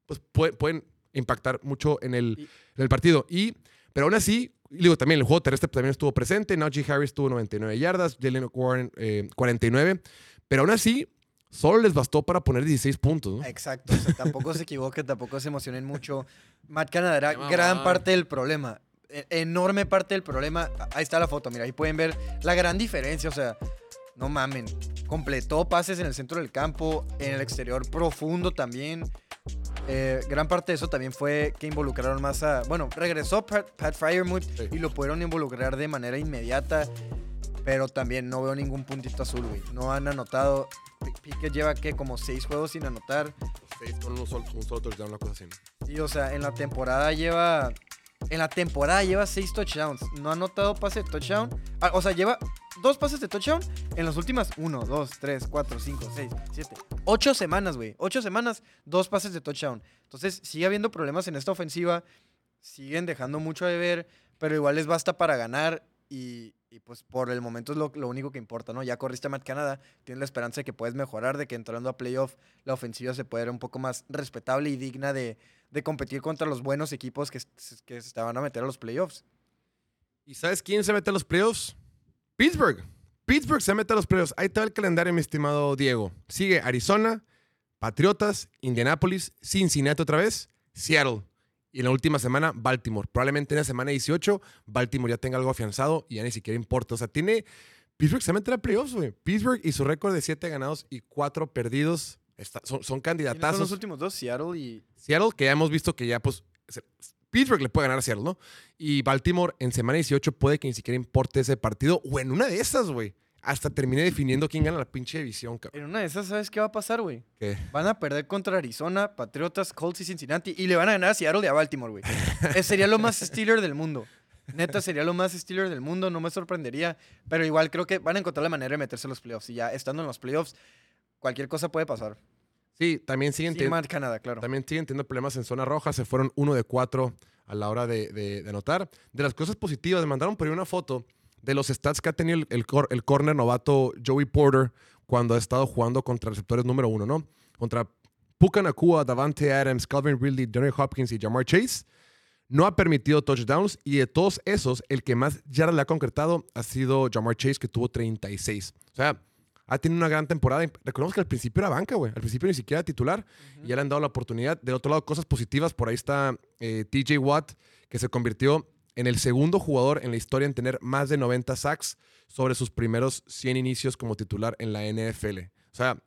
pues pue- pueden impactar mucho en el, Y- en el partido. Y, pero aún así, digo, también el juego terrestre también estuvo presente. Najee Harris tuvo 99 yardas, Jalen Warren eh, 49. Pero aún así, solo les bastó para poner 16 puntos. ¿no? Exacto, o sea, tampoco se (laughs) equivoquen, tampoco se emocionen mucho. Matt Canada era gran parte del problema, e- enorme parte del problema. Ahí está la foto, mira, ahí pueden ver la gran diferencia, o sea, no mamen. Completó pases en el centro del campo, en el exterior profundo también. Eh, gran parte de eso también fue que involucraron más a. Bueno, regresó Pat, Pat Fryermuth Sí. y lo pudieron involucrar de manera inmediata. Pero también no veo ningún puntito azul, güey. No han anotado. Pi- Pickett lleva que como seis juegos sin anotar. Seis con un solo, un solo touchdown, una cosa así. ¿no? Sí, o sea, en la temporada lleva. En la temporada lleva seis touchdowns. No ha anotado pase de touchdown. Ah, o sea, lleva dos pases de touchdown en las últimas 1, 2, 3, 4, 5, 6, 7, 8 semanas, güey. 8 semanas, dos pases de touchdown. Entonces, sigue habiendo problemas en esta ofensiva. Siguen dejando mucho de ver, pero igual les basta para ganar. Y, pues por el momento es lo, único que importa, ¿no? Ya corriste a Matt Canada, tienes la esperanza de que puedes mejorar, de que entrando a playoff la ofensiva se puede ver un poco más respetable y digna de, de competir contra los buenos equipos que, que se van a meter a los playoffs. ¿Y sabes quién se mete a los playoffs? Pittsburgh. Pittsburgh se mete a los playoffs. Ahí está el calendario, mi estimado Diego. Sigue Arizona, Patriotas, Indianapolis, Cincinnati otra vez, Seattle. Y en la última semana, Baltimore. Probablemente en la semana 18, Baltimore ya tenga algo afianzado y ya ni siquiera importa. O sea, tiene. Pittsburgh se mete a playoffs, güey. Pittsburgh y su récord de 7 ganados y 4 perdidos está- son, son ¿Quiénes son los últimos dos? Seattle y... Seattle, que ya hemos visto que ya, pues, Pittsburgh le puede ganar a Seattle, ¿no? Y Baltimore en semana 18 puede que ni siquiera importe ese partido, o en una de esas, güey. Hasta termine definiendo quién gana la pinche división, cabrón. En una de esas, ¿sabes qué va a pasar, güey? ¿Qué? Van a perder contra Arizona, Patriotas, Colts y Cincinnati y le van a ganar a Seattle y a Baltimore, güey. (laughs) Sería lo más Steeler del mundo. Neta, sería lo más Steeler del mundo, no me sorprendería. Pero igual creo que van a encontrar la manera de meterse a los playoffs. Y ya estando en los playoffs, cualquier cosa puede pasar. Sí, también siguen, Sí, ten- Matt Canadá, claro. también siguen teniendo problemas en zona roja. Se fueron uno de cuatro a la hora de, de- de anotar. De las cosas positivas, me mandaron por ahí una foto de los stats que ha tenido el, el, cor- el corner novato Joey Porter cuando ha estado jugando contra receptores número uno, ¿no? Contra Puka Nakua, Davante Adams, Calvin Ridley, Johnny Hopkins y Jamar Chase. No ha permitido touchdowns y de todos esos, el que más yardas le ha concretado ha sido Jamar Chase, que tuvo 36. O sea, ha tenido una gran temporada. Recordemos que al principio era banca, güey. Al principio ni siquiera era titular y ya le han dado la oportunidad. De otro lado, cosas positivas. Por ahí está eh, TJ Watt, que se convirtió en el segundo jugador en la historia en tener más de 90 sacks sobre sus primeros 100 inicios como titular en la NFL. O sea,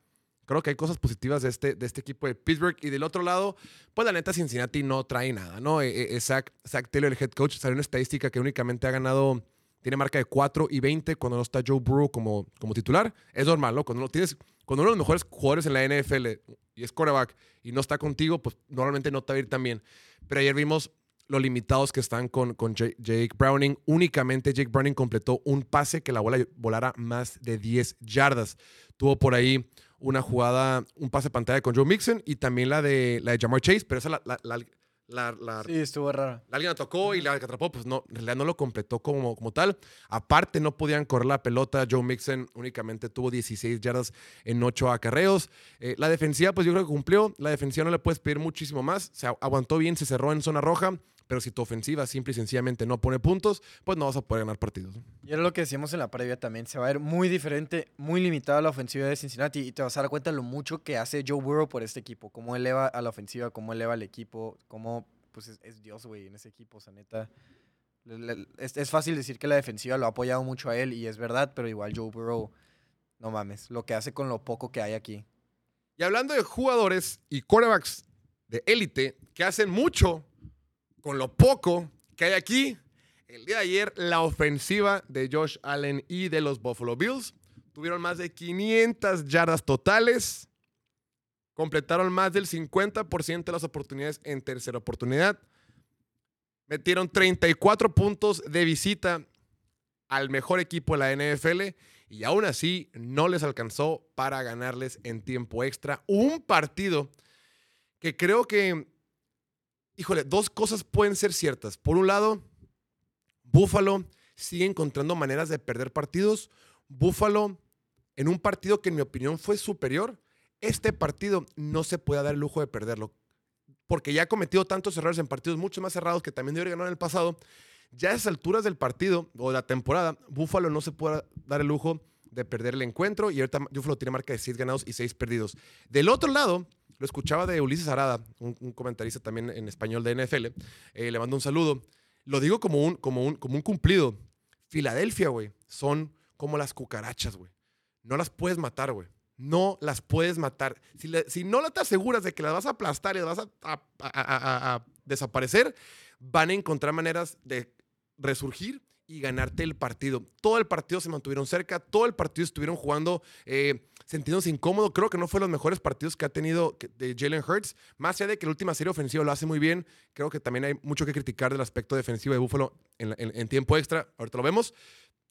creo que hay cosas positivas de este, de este equipo de Pittsburgh. Y del otro lado, pues la neta, Cincinnati no trae nada, ¿no? Eh, eh, Zach, Zach Taylor, el head coach, salió una estadística que únicamente ha ganado, tiene marca de 4 y 20 cuando no está Joe Burrow como, como titular. Es normal, ¿no? Cuando, no tienes, cuando uno de los mejores jugadores en la NFL y es quarterback y no está contigo, pues normalmente no te va a ir tan bien. Pero ayer vimos lo limitados que están con, con Ja- Jake Browning. Únicamente Jake Browning completó un pase que la bola volara más de 10 yardas. Tuvo por ahí una jugada, un pase pantalla con Joe Mixon y también la de, la de Jamar Chase, pero esa la, la, la- la- Sí, estuvo rara. alguien la tocó y la que atrapó, pues no, en realidad no lo completó como, como tal. Aparte, no podían correr la pelota. Joe Mixon únicamente tuvo 16 yardas en 8 acarreos. Eh, la defensiva, pues yo creo que cumplió. La defensiva no le puedes pedir muchísimo más. Se aguantó bien, se cerró en zona roja. Pero si tu ofensiva simple y sencillamente no pone puntos, pues no vas a poder ganar partidos. Y era lo que decíamos en la previa también. Se va a ver muy diferente, muy limitada la ofensiva de Cincinnati. Y te vas a dar cuenta de lo mucho que hace Joe Burrow por este equipo. Cómo eleva a la ofensiva, cómo eleva al equipo, cómo pues es, es Dios, güey, en ese equipo. O sea, neta. es fácil decir que la defensiva lo ha apoyado mucho a él y es verdad, pero igual Joe Burrow, no mames, lo que hace con lo poco que hay aquí. Y hablando de jugadores y quarterbacks de élite que hacen mucho con lo poco que hay aquí, el día de ayer la ofensiva de Josh Allen y de los Buffalo Bills tuvieron más de 500 yardas totales, completaron más del 50% de las oportunidades en tercera oportunidad, metieron 34 puntos de visita al mejor equipo de la NFL y aún así no les alcanzó para ganarles en tiempo extra. Un partido que creo que, híjole, dos cosas pueden ser ciertas. Por un lado, Buffalo sigue encontrando maneras de perder partidos. Buffalo, en un partido que en mi opinión fue superior, este partido no se puede dar el lujo de perderlo. Porque ya ha cometido tantos errores en partidos mucho más cerrados que también debería ganar en el pasado. Ya a esas alturas del partido o de la temporada, Buffalo no se puede dar el lujo de perder el encuentro y ahorita Buffalo tiene marca de 6 ganados y 6 perdidos. Del otro lado, lo escuchaba de Ulises Arada, un, comentarista también en español de NFL, eh, le mando un saludo. Lo digo como un, como un, como un cumplido. Filadelfia, güey, son como las cucarachas, güey. No las puedes matar, güey. No las puedes matar. Si, le- si no te aseguras de que las vas a aplastar y las vas a desaparecer, van a encontrar maneras de resurgir y ganarte el partido. Todo el partido se mantuvieron cerca, todo el partido estuvieron jugando eh, sintiéndose incómodo. Creo que no fue los mejores partidos que ha tenido de Jalen Hurts. Más allá de que la última serie ofensiva lo hace muy bien, creo que también hay mucho que criticar del aspecto defensivo de Buffalo en, en- en tiempo extra. Ahorita lo vemos.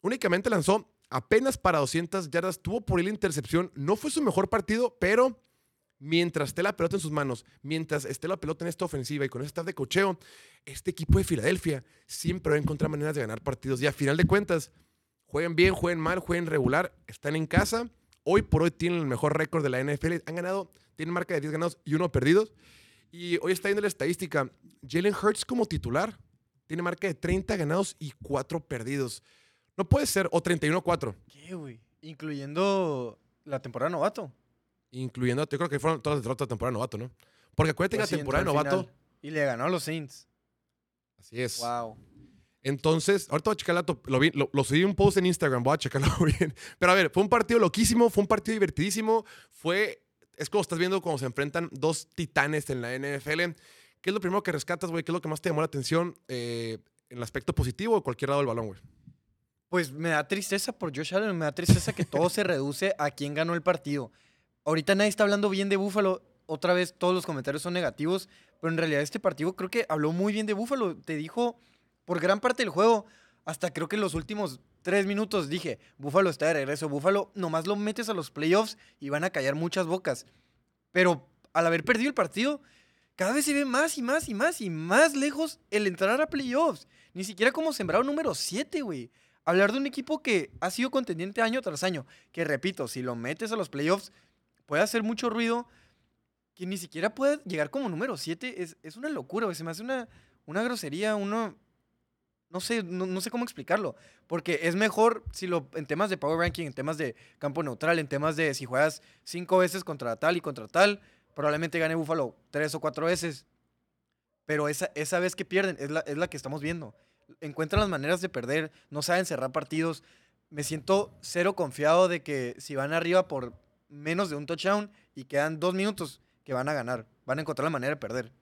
Únicamente lanzó apenas para 200 yardas, tuvo por la intercepción. No fue su mejor partido, pero mientras esté la pelota en sus manos, mientras esté la pelota en esta ofensiva y con este staff de cocheo, este equipo de Filadelfia siempre va a encontrar maneras de ganar partidos. Y a final de cuentas, Jueguen bien, jueguen mal, jueguen regular, están en casa. Hoy por hoy tienen el mejor récord de la NFL. Han ganado, tienen marca de 10 ganados y 1 perdidos. Y hoy está viendo la estadística. Jalen Hurts como titular tiene marca de 30 ganados y 4 perdidos. No puede ser, o 31-4, ¿Qué, güey? Incluyendo la temporada novato. incluyendo, yo creo que fueron todas las derrotas de temporada novato, ¿no? Porque acuérdate Pues que sí, la temporada de entró al novato. Y le ganó a los Saints. así es. Wow. Entonces, ahorita voy a checar el dato. Lo, vi, lo, subí un post en Instagram, voy a checarlo (laughs) bien. Pero a ver, fue un partido loquísimo, fue un partido divertidísimo. Fue. Es como estás viendo cuando se enfrentan dos titanes en la NFL. ¿Qué es lo primero que rescatas, güey? ¿Qué es lo que más te llamó la atención eh, en el aspecto positivo o cualquier lado del balón, güey? Pues me da tristeza por Josh Allen, me da tristeza que todo se reduce a quién ganó el partido. Ahorita nadie está hablando bien de Buffalo, otra vez todos los comentarios son negativos, pero en realidad este partido creo que habló muy bien de Buffalo. Te dijo por gran parte del juego, hasta creo que en los últimos tres minutos dije, Buffalo está de regreso, Buffalo nomás lo metes a los playoffs y van a callar muchas bocas. Pero al haber perdido el partido, cada vez se ve más y más y más y más lejos el entrar a playoffs. Ni siquiera como sembrado número 7, güey. Hablar de un equipo que ha sido contendiente año tras año, que repito, si lo metes a los playoffs, puede hacer mucho ruido, que ni siquiera puede llegar como número 7, es, es una locura, güey. Se me hace una, una grosería, uno... No sé, no, sé cómo explicarlo. Porque es mejor si lo en temas de power ranking, en temas de campo neutral, en temas de si juegas cinco veces contra tal y contra tal, probablemente gane Buffalo tres o cuatro veces. Pero esa, esa vez que pierden es la, es la que estamos viendo. Encuentran las maneras de perder, no saben cerrar partidos. Me siento cero confiado de que si van arriba por menos de un touchdown y quedan dos minutos, que van a ganar. Van a encontrar la manera de perder.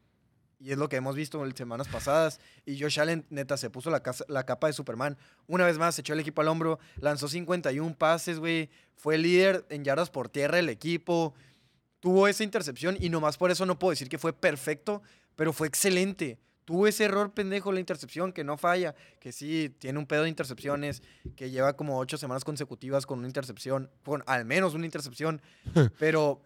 Y es lo que hemos visto en semanas pasadas. Y Josh Allen, neta, se puso la, casa- la capa de Superman. Una vez más, se echó el equipo al hombro. Lanzó 51 pases, güey. Fue líder en yardas por tierra del equipo. Tuvo esa intercepción y nomás por eso no puedo decir que fue perfecto, pero fue excelente. Tuvo ese error pendejo, la intercepción, que no falla, que sí, tiene un pedo de intercepciones, que lleva como ocho semanas consecutivas con una intercepción, con al menos una intercepción, (laughs) pero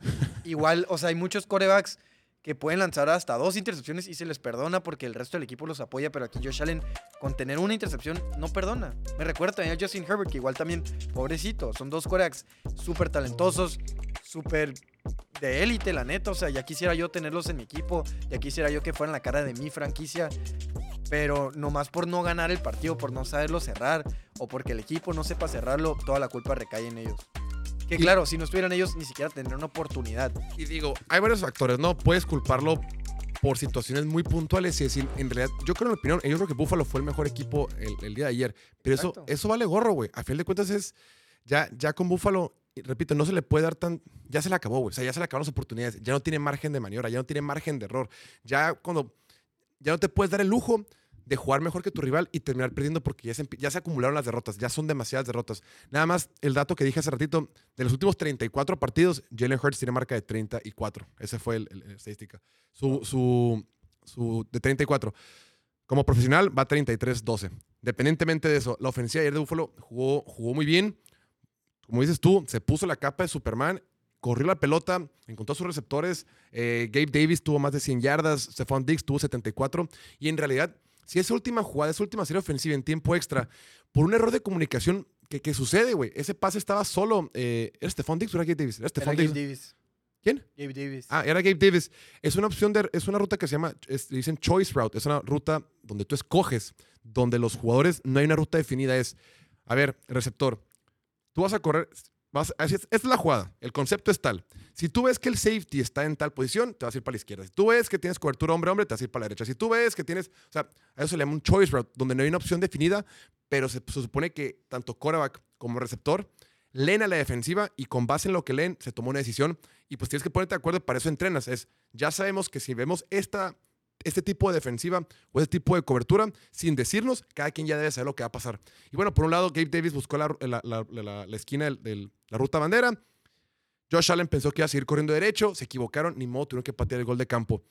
igual, o sea, hay muchos corebacks que pueden lanzar hasta dos intercepciones y se les perdona porque el resto del equipo los apoya, pero aquí Josh Allen con tener una intercepción no perdona. Me recuerda también a Justin Herbert, que igual también, pobrecito, son dos corebacks súper talentosos, súper de élite, la neta. O sea, ya quisiera yo tenerlos en mi equipo, ya quisiera yo que fueran la cara de mi franquicia. Pero nomás por no ganar el partido, por no saberlo cerrar, o porque el equipo no sepa cerrarlo, toda la culpa recae en ellos. Que Y- claro, si no estuvieran ellos, ni siquiera tendrían una oportunidad. Y digo, hay varios factores, ¿no? Puedes culparlo por situaciones muy puntuales y decir, en realidad, yo creo en mi opinión, yo creo que Buffalo fue el mejor equipo el, el día de ayer. Pero eso, Exacto. eso vale gorro, güey. A fin de cuentas es, ya, ya con Buffalo, repito, no se le puede dar tan, ya se le acabó, güey. O sea, ya se le acabaron las oportunidades. Ya no tiene margen de maniobra, ya no tiene margen de error. Ya cuando, ya no te puedes dar el lujo de jugar mejor que tu rival y terminar perdiendo porque ya se, acumularon las derrotas, ya son demasiadas derrotas. Nada más el dato que dije hace ratito, de los últimos 34 partidos, Jalen Hurts tiene marca de 34. Ese fue la estadística. Su, su, su, de 34. Como profesional va 33-12. Dependientemente de eso, la ofensiva ayer de Buffalo jugó, jugó muy bien. Como dices tú, se puso la capa de Superman, corrió la pelota, encontró sus receptores. eh, Gabe Davis tuvo más de 100 yardas, Stephon Diggs tuvo 74. Y en realidad, si esa última jugada, esa última serie ofensiva en tiempo extra, por un error de comunicación que, que sucede, güey, ese pase estaba solo. Eh, ¿Era Stephon Diggs o era Gabe Davis? Era Stephon Gabe Diggs. Davis. ¿Quién? Gabe Davis. Ah, era Gabe Davis. Es una opción de, es una ruta que se llama, es- dicen choice route. Es una ruta donde tú escoges, donde los jugadores no hay una ruta definida. Es, a ver, receptor, tú vas a correr, vas, esta es la jugada. El concepto es tal. Si tú ves que el safety está en tal posición, te vas a ir para la izquierda. Si tú ves que tienes cobertura hombre-hombre, te vas a ir para la derecha. Si tú ves que tienes, o sea, a eso se le llama un choice route, donde no hay una opción definida, pero se, supone que tanto quarterback como receptor leen a la defensiva y con base en lo que leen se tomó una decisión y pues tienes que ponerte de acuerdo, para eso entrenas. Es, ya sabemos que si vemos esta, este tipo de defensiva o este tipo de cobertura, sin decirnos, cada quien ya debe saber lo que va a pasar. Y bueno, por un lado, Gabe Davis buscó la- la- la- la esquina de la ruta bandera. Josh Allen pensó que iba a seguir corriendo derecho, se equivocaron, ni modo, tuvieron que patear el gol de campo.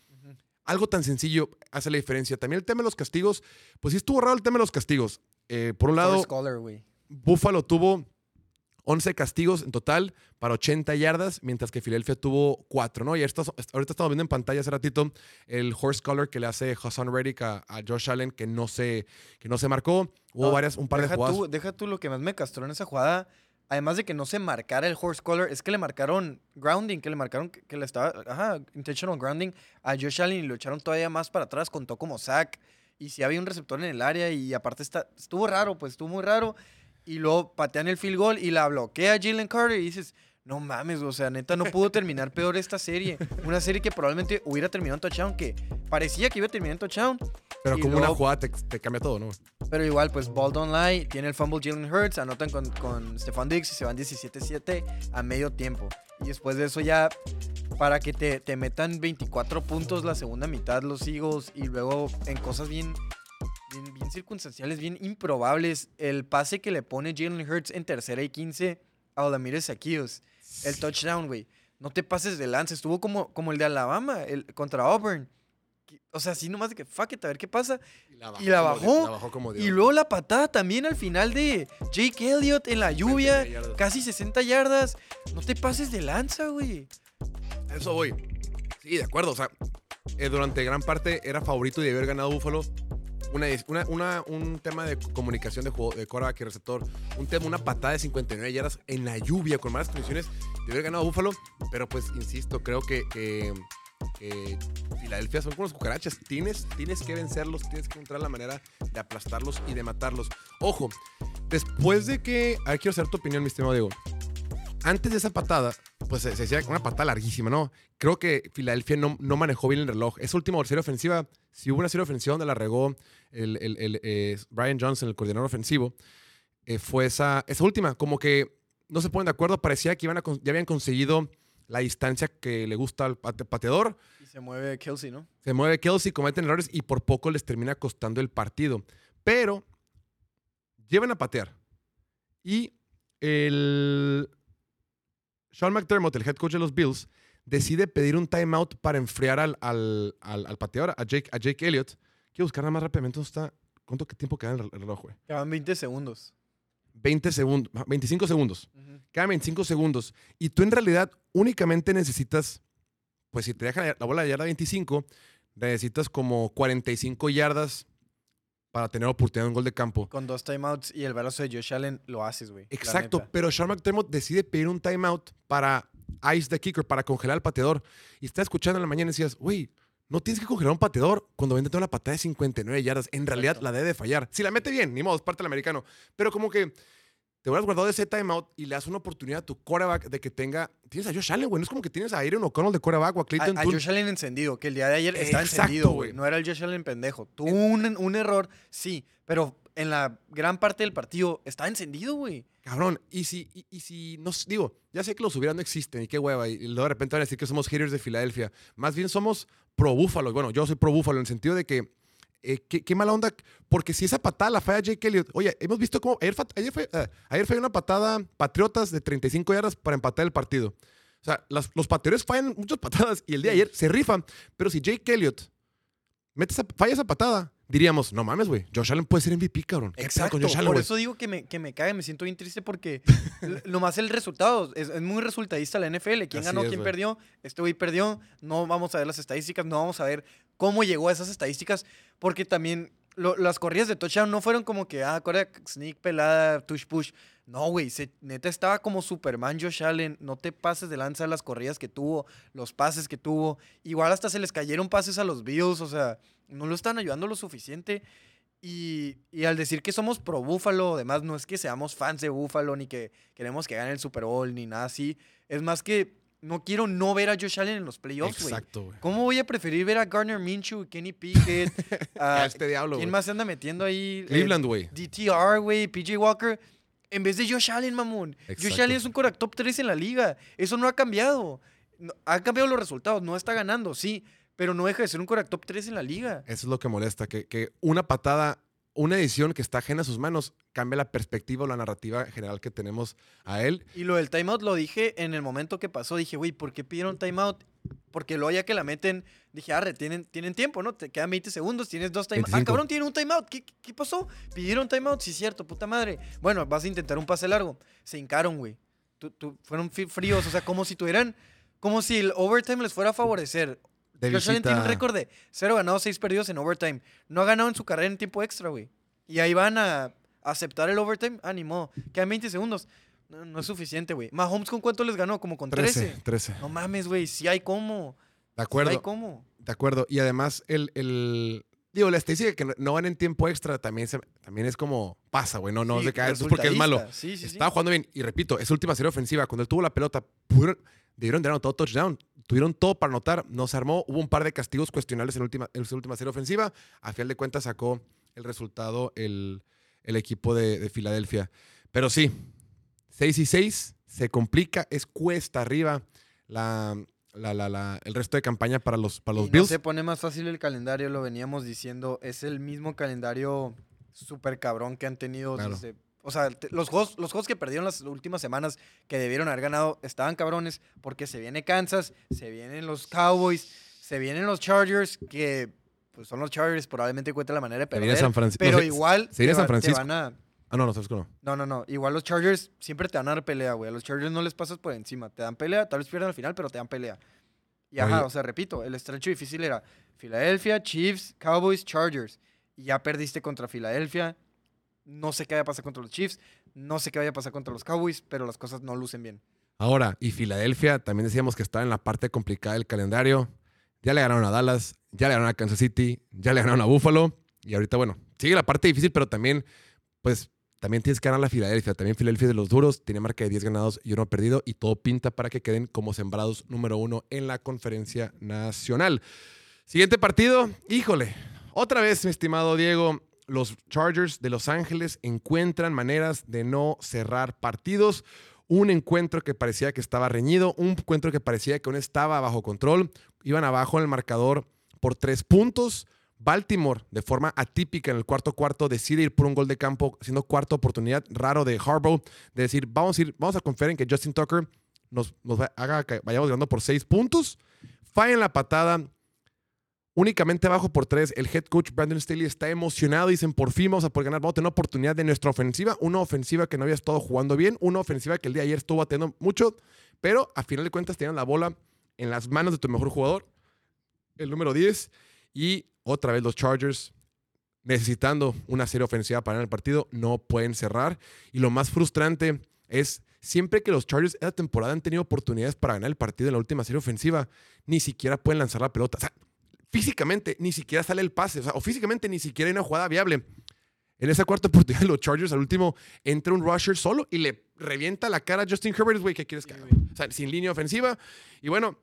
Algo tan sencillo hace la diferencia. También el tema de los castigos, pues sí estuvo raro el tema de los castigos. Eh, por un lado. Buffalo tuvo 11 castigos en total para 80 yardas, mientras que Filadelfia tuvo 4, ¿no? Y ahorita estamos viendo en pantalla hace ratito el horse collar que le hace Hassan Reddick a, a Josh Allen, que no se, que no se marcó. Hubo No, varias, un par de jugadas. Tú, deja tú lo que más me castró en esa jugada. Además de que no se marcara el horse collar, es que le marcaron grounding, que le marcaron que, le estaba, ajá, intentional grounding a Josh Allen y lo echaron todavía más para atrás, contó como sack. Y si había un receptor en el área y aparte está, estuvo raro, pues estuvo muy raro. Y luego patean el field goal y la bloquea Jalen Carter y dices, no mames, o sea, neta, no pudo terminar peor esta serie. Una serie que probablemente hubiera terminado en touchdown, que parecía que iba a terminar en touchdown, Pero como una luego- jugada te, te cambia todo, ¿no? pero igual, pues ball don't lie, tiene el fumble Jalen Hurts, anotan con, con Stephon Diggs y se van 17-7 a medio tiempo. Y después de eso ya, para que te, te metan 24 puntos la segunda mitad los Eagles y luego en cosas bien, bien, bien circunstanciales, bien improbables, el pase que le pone Jalen Hurts en tercera y 15 a Olamire Saquios, el touchdown, güey. No te pases de lance, estuvo como, como el de Alabama, el, contra Auburn. O sea, así nomás de que fuck it, a ver qué pasa. Y la bajó, Dios, la bajó como Dios. Y luego la patada también al final de Jake Elliott en la lluvia, 29 yardas. casi 60 yardas. No te pases de lanza, güey. Eso voy. Sí, de acuerdo. O sea, eh, durante gran parte era favorito de haber ganado Buffalo. Una, una, un tema de comunicación de juego de quarterback y receptor. Un tema, una patada de 59 yardas en la lluvia con malas condiciones de haber ganado Buffalo. Pero pues, insisto, creo que, Filadelfia son como cucarachas. Tienes, tienes que vencerlos, tienes que encontrar la manera de aplastarlos y de matarlos. Ojo, después de que... A quiero saber tu opinión, mi estimado Diego. Antes de esa patada, pues se, se decía una patada larguísima, ¿no? Creo que Filadelfia no, no manejó bien el reloj. Esa última serie ofensiva, si hubo una serie ofensiva donde la regó el, el- el, eh, Brian Johnson, el coordinador ofensivo, eh, fue esa, esa última. Como que no se ponen de acuerdo, parecía que iban a, ya habían conseguido la distancia que le gusta al pate- pateador. Y se mueve Kelsey, ¿no? Se mueve Kelsey, cometen errores y por poco les termina costando el partido. Pero llevan a patear. Y el Sean McDermott, el head coach de los Bills, decide pedir un timeout para enfriar al, al, al- al pateador, a Jake, a Jake Elliott. Quiero buscar nada más rápidamente dónde está. ¿Cuánto tiempo queda en el el reloj, güey? Quedan 20 segundos. 20 segundos, 25 segundos. Quedan 25 segundos. Y tú en realidad únicamente necesitas, pues si te dejan la bola de yarda 25, necesitas como 45 yardas para tener oportunidad de un gol de campo. Con dos timeouts y el brazo de Josh Allen lo haces, güey. la Exacto, pero Sean McDermott decide pedir un timeout para ice the kicker, para congelar al pateador. Y está escuchando en la mañana y decías, güey, no tienes que congelar un pateador cuando vende una patada de 59 yardas. En realidad la debe de fallar. Si la mete bien, ni modo, es parte del americano. Pero como que te hubieras guardado ese timeout y le das una oportunidad a tu quarterback de que tenga. Tienes a Josh Allen, güey. No es como que tienes a Aaron O'Connell de quarterback o a Clayton A, a. Josh Allen encendido, que el día de ayer estaba Exacto, encendido, güey. No era el Josh Allen pendejo. Tuvo un, un error, sí, pero en la gran parte del partido estaba encendido, güey. Cabrón, y si, y, y si, no digo, ya sé que los hubiera no existen y qué hueva, y luego de repente van a decir que somos haters de Filadelfia. Más bien somos pro Búfalo. Bueno, yo soy pro Búfalo en el sentido de que, eh, qué, qué mala onda, porque si esa patada la falla Jake Elliott, oye, hemos visto cómo, ayer, ayer, fue, eh, ayer fue una patada Patriotas de 35 yardas para empatar el partido. O sea, las- los pateadores fallan muchas (laughs) patadas y el día de ayer se rifan, pero si Jake Elliott mete esa, falla esa patada, diríamos, no mames, güey, Josh Allen puede ser MVP, cabrón. ¿Qué pedo Exacto. con Josh Allen, Por eso digo que me, que me cae, me siento bien triste porque (laughs) l- nomás el resultado es, es muy resultadista la NFL. ¿Quién Así ganó? es, ¿Quién perdió? Este güey perdió. No vamos a ver las estadísticas, no vamos a ver cómo llegó a esas estadísticas porque también las corridas de touchdown no fueron como que, ah, correa, sneak, pelada, tush push. No, güey, neta estaba como Superman Josh Allen. No te pases de lanza las corridas que tuvo, los pases que tuvo. Igual hasta se les cayeron pases a los Bills, o sea, no lo están ayudando lo suficiente. Y, y al decir que somos pro Búfalo, además no es que seamos fans de Búfalo ni que queremos que gane el Super Bowl ni nada así. Es más que no quiero no ver a Josh Allen en los playoffs, güey. Exacto, güey. ¿Cómo voy a preferir ver a Garner Minshew, Kenny Pickett, (laughs) A a este diablo, quién más se anda metiendo ahí? Eh, Cleveland, güey. DTR, güey, PJ Walker, en vez de Josh Allen, mamón. Josh. Allen es un quarterback top 3 en la liga. Eso no ha cambiado. No- ha cambiado los resultados, no está ganando, sí, pero no deja de ser un quarterback top 3 en la liga. Eso es lo que molesta, que, que una patada, una edición que está ajena a sus manos, cambia la perspectiva o la narrativa general que tenemos a él. Y lo del timeout lo dije en el momento que pasó. Dije, güey, ¿por qué pidieron timeout? Porque luego ya que la meten, dije, arre, tienen, tienen tiempo, ¿no? Te quedan 20 segundos, tienes dos timeouts. Ah, 25. cabrón, tienen un timeout. ¿Qué, qué, pasó? Pidieron timeout, sí, cierto, puta madre. Bueno, vas a intentar un pase largo. Se hincaron, güey. Tu- tu- fueron fríos, o sea, como si tuvieran, como si el overtime les fuera a favorecer. De Josh tiene un récord de 0 ganados, 6 perdidos en overtime. No ha ganado en su carrera en tiempo extra, güey. Y ahí van a aceptar el overtime. Ah, ni modo. Quedan 20 segundos. No, no es suficiente, güey. Mahomes, ¿con cuánto les ganó? Como con 13. 13. 13. No mames, güey. Sí hay cómo. De Sí hay acuerdo. cómo. De acuerdo. Y además, el, el- digo, la estadística de que no- van en tiempo extra también, se- también es como pasa, güey. No, no Sí, se cae porque es malo. resultadista. Sí, sí, sí. Estaba jugando bien. Y repito, es última serie ofensiva. Cuando él tuvo la pelota, pudieron, debieron de haber anotado touchdown. Tuvieron todo para anotar. No se armó. Hubo un par de castigos cuestionables en, última, en su última serie ofensiva. A final de cuentas sacó el resultado el, el equipo de, de Filadelfia. Pero sí, 6 y 6. Se complica. Es cuesta arriba la, la- la- la- el resto de campaña para los, para los Y no Bills. se pone más fácil el calendario, lo veníamos diciendo. Es el mismo calendario súper cabrón que han tenido Claro. desde. O sea, los juegos, los juegos que perdieron las últimas semanas que debieron haber ganado estaban cabrones porque se viene Kansas, se vienen los Cowboys, se vienen los Chargers, que pues son los Chargers, probablemente encuentren la manera de perder. San Francisco. Pero no, igual se San va- te Francisco. van a- Ah, no, no, Francisco no. no, no, no. Igual los Chargers siempre te van a dar pelea, güey. A los Chargers no les pasas por encima. Te dan pelea, tal vez pierdan al final, pero te dan pelea. Y ajá, Oye. o sea, repito, el estrecho difícil era Filadelfia, Chiefs, Cowboys, Chargers. Y ya perdiste contra Filadelfia. No sé qué vaya a pasar contra los Chiefs. No sé qué vaya a pasar contra los Cowboys, pero las cosas no lucen bien. Ahora, y Filadelfia, también decíamos que estaba en la parte complicada del calendario. Ya le ganaron a Dallas, ya le ganaron a Kansas City, ya le ganaron a Buffalo. Y ahorita, bueno, sigue la parte difícil, pero también, pues, también tienes que ganar a Filadelfia. También Filadelfia es de los duros, tiene marca de 10 ganados y uno perdido. Y todo pinta para que queden como sembrados número uno en la conferencia nacional. Siguiente partido, híjole. Otra vez, mi estimado Diego, los Chargers de Los Ángeles encuentran maneras de no cerrar partidos. Un encuentro que parecía que estaba reñido, un encuentro que parecía que aún estaba bajo control. Iban abajo en el marcador por tres puntos. Baltimore, de forma atípica en el cuarto cuarto, decide ir por un gol de campo, siendo cuarta oportunidad raro de Harbaugh, de decir, vamos a ir, vamos a confiar en que Justin Tucker nos, haga que vayamos ganando por seis puntos. Falla en la patada, únicamente abajo por tres. El head coach Brandon Staley está emocionado. Dicen, por fin vamos a poder ganar. Vamos a tener una oportunidad de nuestra ofensiva. Una ofensiva que no había estado jugando bien. Una ofensiva que el día de ayer estuvo bateando mucho. Pero a final de cuentas tienen la bola en las manos de tu mejor jugador. El número 10. Y otra vez los Chargers necesitando una serie ofensiva para ganar el partido. No pueden cerrar. Y lo más frustrante es... Siempre que los Chargers esta temporada han tenido oportunidades para ganar el partido en la última serie ofensiva, ni siquiera pueden lanzar la pelota. O sea, físicamente ni siquiera sale el pase, o, físicamente ni siquiera hay una jugada viable. En esa cuarta (laughs) oportunidad, los Chargers al último entra un rusher solo y le revienta la cara a Justin Herbert, güey, ¿qué quieres que haga? Sin línea ofensiva. Y bueno,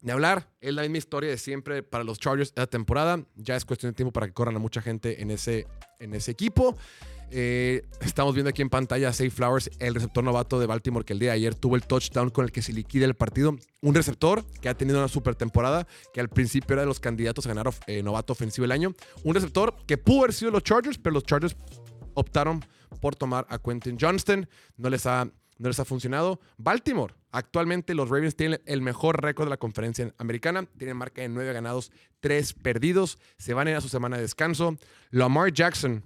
de hablar, es la misma historia de siempre para los Chargers esta temporada. Ya es cuestión de tiempo para que corran a mucha gente en ese, en ese equipo. Eh, estamos viendo aquí en pantalla a Safe Flowers, el receptor novato de Baltimore, que el día de ayer tuvo el touchdown con el que se liquida el partido. Un receptor que ha tenido una super temporada, que al principio era de los candidatos a ganar eh, novato ofensivo del año. Un receptor que pudo haber sido los Chargers, pero los Chargers optaron por tomar a Quentin Johnston. No les ha, no les ha funcionado. Baltimore, actualmente los Ravens tienen el mejor récord de la conferencia americana. Tienen marca de 9 ganados, 3 perdidos. Se van a ir a su semana de descanso. Lamar Jackson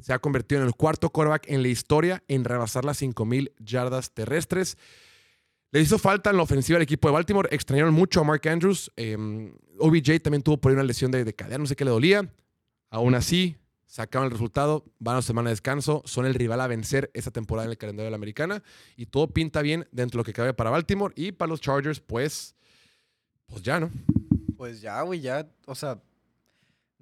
se ha convertido en el cuarto quarterback en la historia en rebasar las 5.000 yardas terrestres. Le hizo falta en la ofensiva al equipo de Baltimore. Extrañaron mucho a Mark Andrews. Eh, OBJ también tuvo por ahí una lesión de, de cadera, no sé qué le dolía. Aún así, sacaron el resultado, van a semana de descanso, son el rival a vencer esta temporada en el calendario de la americana y todo pinta bien dentro de lo que cabe para Baltimore y para los Chargers, pues, pues ya, ¿no? Pues ya, güey, ya, o sea,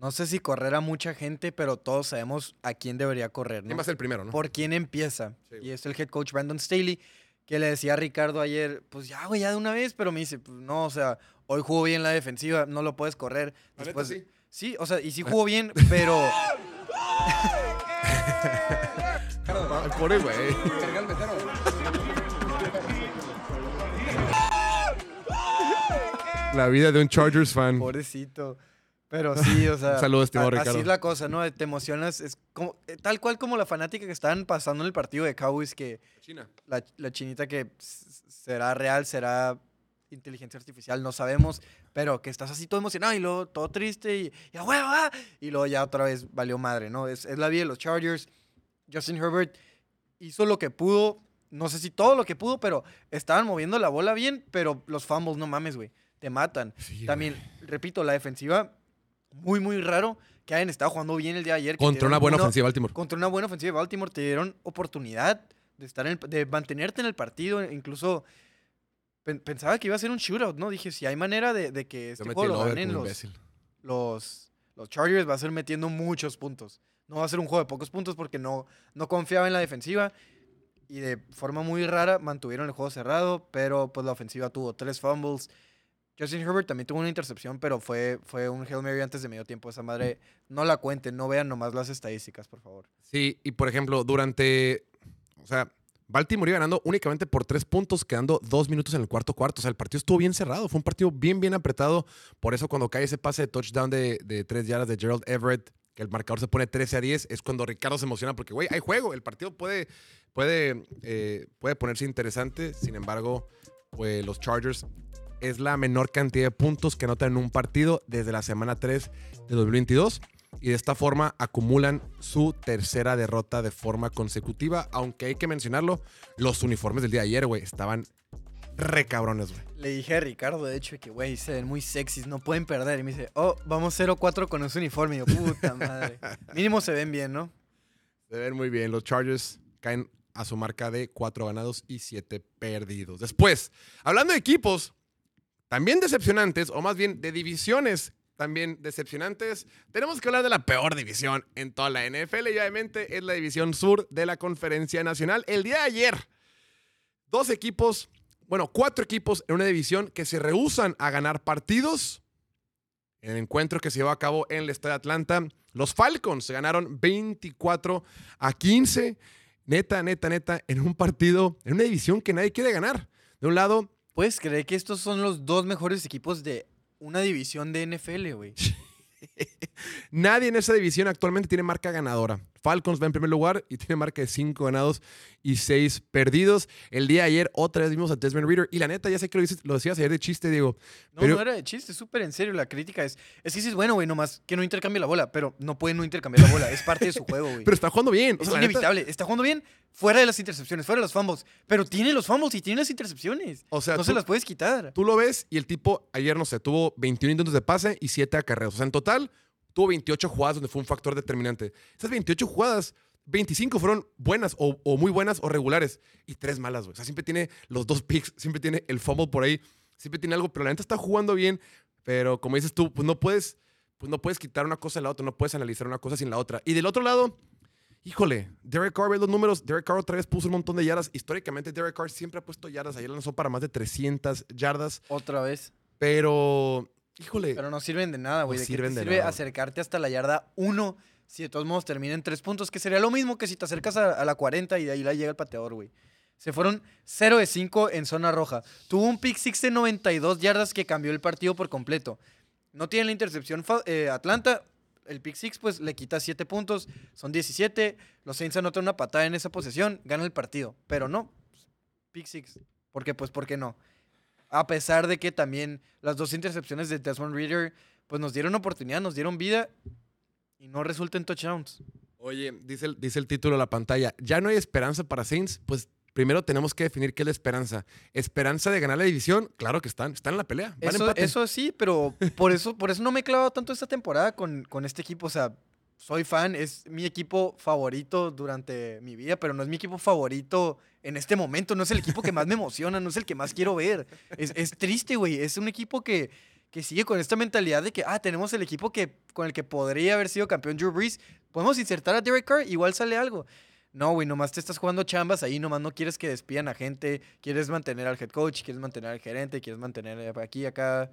no sé si correr a mucha gente, pero todos sabemos a quién debería correr, ¿Quién ¿no? va a ser el primero, no? ¿Por quién empieza? Sí, y es el head coach Brandon Staley, que le decía a Ricardo ayer, pues ya, güey, ya de una vez, pero me dice, pues no, o sea, hoy jugó bien la defensiva, no lo puedes correr. Después, sí. sí, o sea, y sí (laughs) jugó bien, pero (laughs) güey. La vida de un Chargers fan. pobrecito. Pero sí, o (laughs) sea, Un saludo, estimado a- Ricardo. así es la cosa, ¿no? Te emocionas, es como, eh, tal cual como la fanática que estaban pasando en el partido de Cowboys, que China. la, la chinita que será real, será inteligencia artificial, no sabemos, pero que estás así todo emocionado y luego todo triste y, y a huevo, ah, y luego ya otra vez valió madre, ¿no? Es, es la vida de los Chargers. Justin Herbert hizo lo que pudo, no sé si todo lo que pudo, pero estaban moviendo la bola bien, pero los fumbles, no mames, güey, te matan. Sí, También, repito, la defensiva, muy, muy raro que hayan estado jugando bien el día de ayer. Contra una buena uno- ofensiva Baltimore. contra una buena ofensiva de Baltimore te dieron oportunidad de estar en el- de mantenerte en el partido, incluso pen- pensaba que iba a ser un shootout, ¿no? Dije, si hay manera de, de que este juego lo ganen los, los, los Chargers, va a ser metiendo muchos puntos. No va a ser un juego de pocos puntos porque no, no confiaba en la defensiva y de forma muy rara mantuvieron el juego cerrado, pero pues la ofensiva tuvo tres fumbles. Justin Herbert también tuvo una intercepción, pero fue, fue un Hail Mary antes de medio tiempo. Esa madre, no la cuenten, no vean nomás las estadísticas, por favor. Sí, y por ejemplo, durante. O sea, Baltimore iba ganando únicamente por tres puntos, quedando dos minutos en el cuarto cuarto. O sea, el partido estuvo bien cerrado. Fue un partido bien, bien apretado. Por eso, cuando cae ese pase de touchdown de, tres yardas de Gerald Everett, que el marcador se pone 13 a 10, es cuando Ricardo se emociona porque, güey, hay juego. El partido puede, puede, eh, puede ponerse interesante. Sin embargo, pues los Chargers es la menor cantidad de puntos que anotan en un partido desde la semana 3 de 2022 y de esta forma acumulan su tercera derrota de forma consecutiva, aunque hay que mencionarlo, los uniformes del día de ayer, güey, estaban re cabrones, güey. Le dije a Ricardo, de hecho, que, güey, se ven muy sexys, no pueden perder. Y me dice, oh, vamos 0-4 con ese uniforme. Y yo, puta (laughs) madre. Mínimo se ven bien, ¿no? Se ven muy bien, los Chargers caen a su marca de 4 ganados y 7 perdidos. Después, hablando de equipos también decepcionantes, o más bien de divisiones también decepcionantes, tenemos que hablar de la peor división en toda la NFL y obviamente es la división sur de la Conferencia Nacional. El día de ayer, dos equipos, bueno, cuatro equipos en una división que se rehusan a ganar partidos. En el encuentro que se llevó a cabo en el Estadio Atlanta, los Falcons se ganaron 24 a 15. Neta, neta, neta, en un partido, en una división que nadie quiere ganar. De un lado, ¿Puedes creer que estos son los dos mejores equipos de una división de NFL, güey? (laughs) Nadie en esa división actualmente tiene marca ganadora. Falcons va en primer lugar y tiene marca de 5 ganados y 6 perdidos. El día de ayer otra vez vimos a Desmond Reader y la neta, ya sé que lo, dices- lo decías ayer de chiste, Diego. No, Pero- no era de chiste, es súper en serio. La crítica es, es que sí es bueno, güey, nomás que no intercambie la bola, pero no puede no intercambiar la bola. Es parte de su juego, güey. (laughs) Pero está jugando bien. O Es neta- inevitable. Está jugando bien fuera de las intercepciones, fuera de los fumbles. Pero tiene los fumbles y tiene las intercepciones. O sea, no tú- se las puedes quitar. Tú lo ves y el tipo ayer, no sé, tuvo 21 intentos de pase y 7 acarreos. O sea, en total tuvo 28 jugadas donde fue un factor determinante. Esas 28 jugadas, 25 fueron buenas o, o muy buenas o regulares y 3 malas, güey. O sea, siempre tiene los dos picks, siempre tiene el fumble por ahí, siempre tiene algo, pero la neta está jugando bien. Pero como dices tú, pues no puedes, pues no puedes quitar una cosa de la otra, no puedes analizar una cosa sin la otra. Y del otro lado, híjole, Derek Carr, ve los números. Derek Carr otra vez puso un montón de yardas. Históricamente, Derek Carr siempre ha puesto yardas. Ayer lanzó para más de 300 yardas. Otra vez. Pero, híjole, Pero no sirven de nada, güey. No ¿De qué sirven te de sirve nada. acercarte hasta la yarda 1 si de todos modos termina en 3 puntos? Que sería lo mismo que si te acercas a, a la 40 y de ahí la llega el pateador, güey. Se fueron 0 de 5 en zona roja. Tuvo un pick six de 92 yardas que cambió el partido por completo. No tiene la intercepción eh, Atlanta. El pick six pues le quita 7 puntos. Son 17. Los Saints anotan una patada en esa posesión. Gana el partido. Pero no. Pick six. ¿Por qué? Pues ¿por qué no? A pesar de que también las dos intercepciones de Desmond Reader pues nos dieron oportunidad, nos dieron vida y no resulta en touchdowns. oye, dice el, dice el título de la pantalla, ya no hay esperanza para Saints, pues primero tenemos que definir qué es la esperanza. ¿Esperanza de ganar la división? Claro que están, están en la pelea. van Eso, empate. eso sí, pero por eso, por eso no me he clavado tanto esta temporada con, con este equipo. O sea, soy fan, es mi equipo favorito durante mi vida, pero no es mi equipo favorito en este momento. No es el equipo que más me emociona, no es el que más quiero ver. Es, triste, güey. Es un equipo que, que sigue con esta mentalidad de que, ah, tenemos el equipo que, con el que podría haber sido campeón Drew Brees. Podemos insertar a Derek Carr, igual sale algo. No, güey, nomás te estás jugando chambas ahí, nomás no quieres que despidan a gente, quieres mantener al head coach, quieres mantener al gerente, quieres mantener aquí, acá.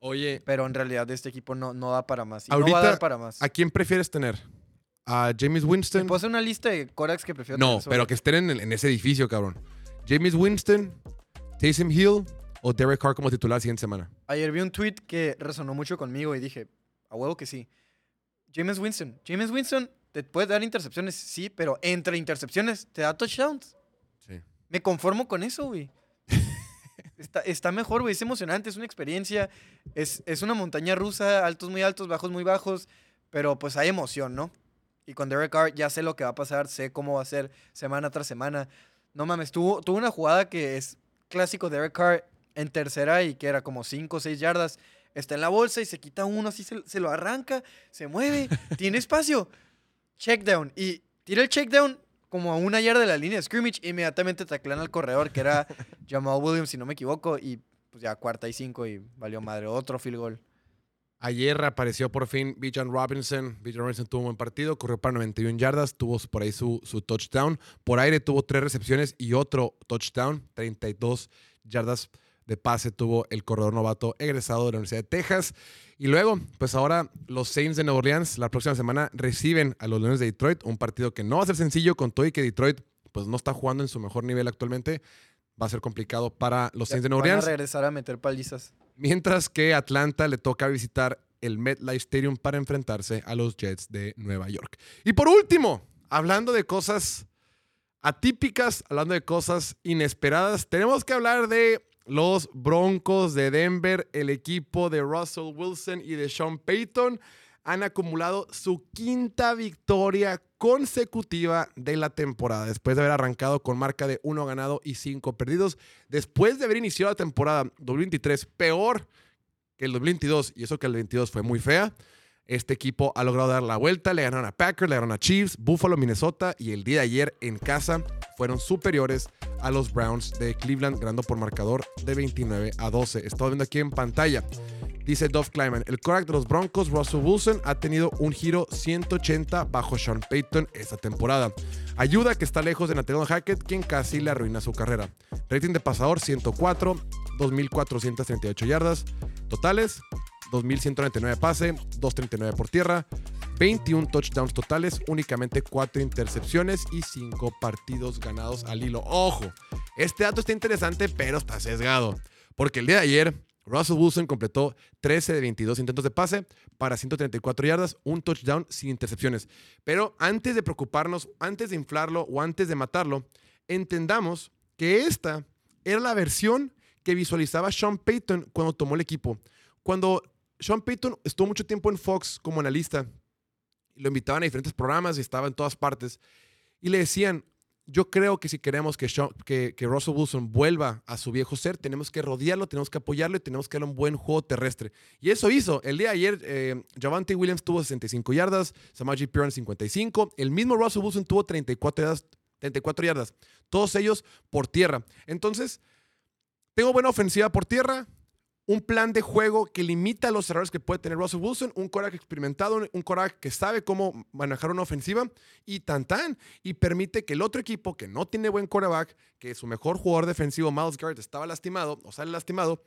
Oye, Pero en realidad este equipo no, no da para más. Y no va a Ahorita, dar para más. ¿a quién prefieres tener? ¿A James ¿Me Winston? puedo hacer una lista de Corax que prefiero No, tener sobre- pero que estén en, el- en ese edificio, cabrón. ¿James Winston, Taysom Hill o Derek Carr como titular la siguiente semana? Ayer vi un tweet que resonó mucho conmigo y dije, a huevo que sí. James Winston. James Winston te puede dar intercepciones, sí, pero entre intercepciones te da touchdowns. Sí. Me conformo con eso, güey. Está, está mejor, güey. Es emocionante, es una experiencia. Es, es una montaña rusa, altos muy altos, bajos muy bajos. Pero pues hay emoción, ¿no? Y con Derek Carr ya sé lo que va a pasar, sé cómo va a ser semana tras semana. No mames, tuvo, tuvo una jugada que es clásico Derek Carr en tercera y que era como 5 o 6 yardas. Está en la bolsa y se quita uno, así se, se lo arranca, se mueve, tiene espacio. Check down. Y tira el check down como a una yarda de la línea de scrimmage. Inmediatamente taclean al corredor, que era (laughs) Jamal Williams, si no me equivoco. Y pues ya cuarta y cinco y valió madre. Otro field goal. Ayer apareció por fin Bijan Robinson. Bijan Robinson tuvo un buen partido, corrió para 91 yardas, tuvo por ahí su, su touchdown. Por aire tuvo tres recepciones y otro touchdown, 32 yardas de pase tuvo el corredor novato egresado de la Universidad de Texas. Y luego, pues ahora los Saints de Nueva Orleans la próxima semana reciben a los Leones de Detroit, un partido que no va a ser sencillo con todo y que Detroit pues no está jugando en su mejor nivel actualmente. Va a ser complicado para los Saints de Nueva Van a Orleans. regresar a meter palizas. Mientras que Atlanta le toca visitar el MetLife Stadium para enfrentarse a los Jets de Nueva York. Y por último, hablando de cosas atípicas, hablando de cosas inesperadas, tenemos que hablar de los Broncos de Denver, el equipo de Russell Wilson y de Sean Payton. Han acumulado su quinta victoria consecutiva de la temporada, después de haber arrancado con marca de uno ganado y cinco perdidos, después de haber iniciado la temporada 2023 peor que el 2022, y eso que el 22 fue muy fea. Este equipo ha logrado dar la vuelta, le ganaron a Packers, le ganaron a Chiefs, Buffalo, Minnesota y el día de ayer en casa fueron superiores a los Browns de Cleveland, ganando por marcador de 29 a 12. Estamos viendo aquí en pantalla. Dice Dove Kleiman, el quarterback de los Broncos, Russell Wilson, ha tenido un giro 180 bajo Sean Payton esta temporada. Ayuda que está lejos de Nathaniel Hackett, quien casi le arruina su carrera. Rating de pasador 104, 2.438 yardas. Totales, 2.199 pase, 239 por tierra, 21 touchdowns totales, únicamente 4 intercepciones y 5 partidos ganados al hilo. Ojo, este dato está interesante, pero está sesgado. Porque el día de ayer, Russell Wilson completó 13 de 22 intentos de pase para 134 yardas, un touchdown sin intercepciones. Pero antes de preocuparnos, antes de inflarlo o antes de matarlo, entendamos que esta era la versión que visualizaba Sean Payton cuando tomó el equipo. Cuando Sean Payton estuvo mucho tiempo en Fox como analista, lo invitaban a diferentes programas y estaba en todas partes, y le decían, yo creo que si queremos que, Sean- que, que Russell Wilson vuelva a su viejo ser, tenemos que rodearlo, tenemos que apoyarlo y tenemos que darle un buen juego terrestre. Y eso hizo. El día de ayer, eh, Javante Williams tuvo 65 yardas, Samaji Piran 55. El mismo Russell Wilson tuvo 34 yardas, 34 yardas. Todos ellos por tierra. Entonces, tengo buena ofensiva por tierra, un plan de juego que limita los errores que puede tener Russell Wilson, un coreback experimentado, un coreback que sabe cómo manejar una ofensiva y tan tan, y permite que el otro equipo que no tiene buen coreback, que su mejor jugador defensivo, Miles Garrett, estaba lastimado o sale lastimado,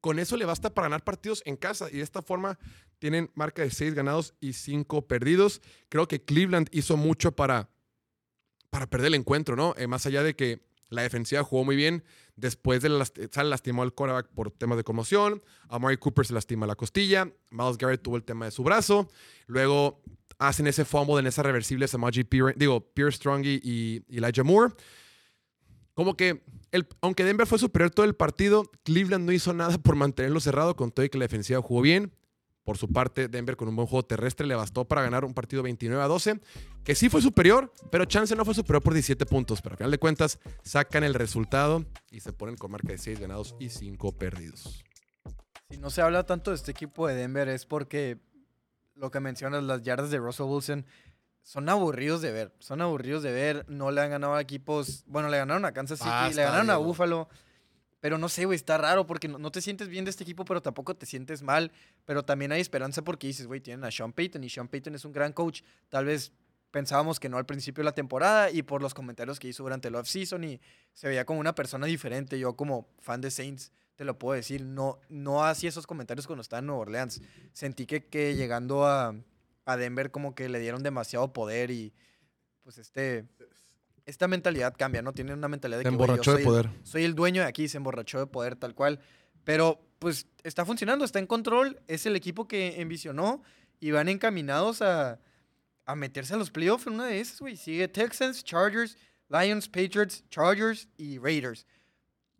con eso le basta para ganar partidos en casa y de esta forma tienen marca de 6 ganados y 5 perdidos. Creo que Cleveland hizo mucho para, para perder el encuentro, ¿no? Eh, más allá de que la defensiva jugó muy bien. Después de la, sale lastimó al quarterback por temas de conmoción. Amari Cooper se lastima la costilla. Miles Garrett tuvo el tema de su brazo. Luego hacen ese fumble en esa reversible Samaji Pierce, digo, Pierce Strong y, Elijah Moore. Como que, aunque Denver fue superior todo el partido, Cleveland no hizo nada por mantenerlo cerrado con todo y que la defensiva jugó bien. Por su parte, Denver con un buen juego terrestre le bastó para ganar un partido 29 a 12, que sí fue superior, pero Chance no fue superior por 17 puntos. Pero al final de cuentas, sacan el resultado y se ponen con marca de 6 ganados y 5 perdidos. Si no se habla tanto de este equipo de Denver es porque lo que mencionas, las yardas de Russell Wilson son aburridos de ver. Son aburridos de ver. No le han ganado a equipos. Bueno, le ganaron a Kansas City, Basta, le ganaron a. Buffalo. Pero no sé, güey, está raro porque no, te sientes bien de este equipo, pero tampoco te sientes mal. Pero también hay esperanza porque dices, güey, tienen a Sean Payton y Sean Payton es un gran coach. Tal vez pensábamos que no al principio de la temporada y por los comentarios que hizo durante el offseason y se veía como una persona diferente. Yo como fan de Saints te lo puedo decir, no, no hacía esos comentarios cuando estaba en Nueva Orleans. Sentí que, que llegando a, a Denver como que le dieron demasiado poder y pues este... Esta mentalidad cambia, ¿no? Tienen una mentalidad de Se que, yo emborrachó de soy el- poder. soy el dueño de aquí, se emborrachó de poder tal cual. Pero pues está funcionando, está en control, es el equipo que envisionó y van encaminados a, a meterse a los playoffs en una de esas, güey. Sigue Texans, Chargers, Lions, Patriots, Chargers y Raiders.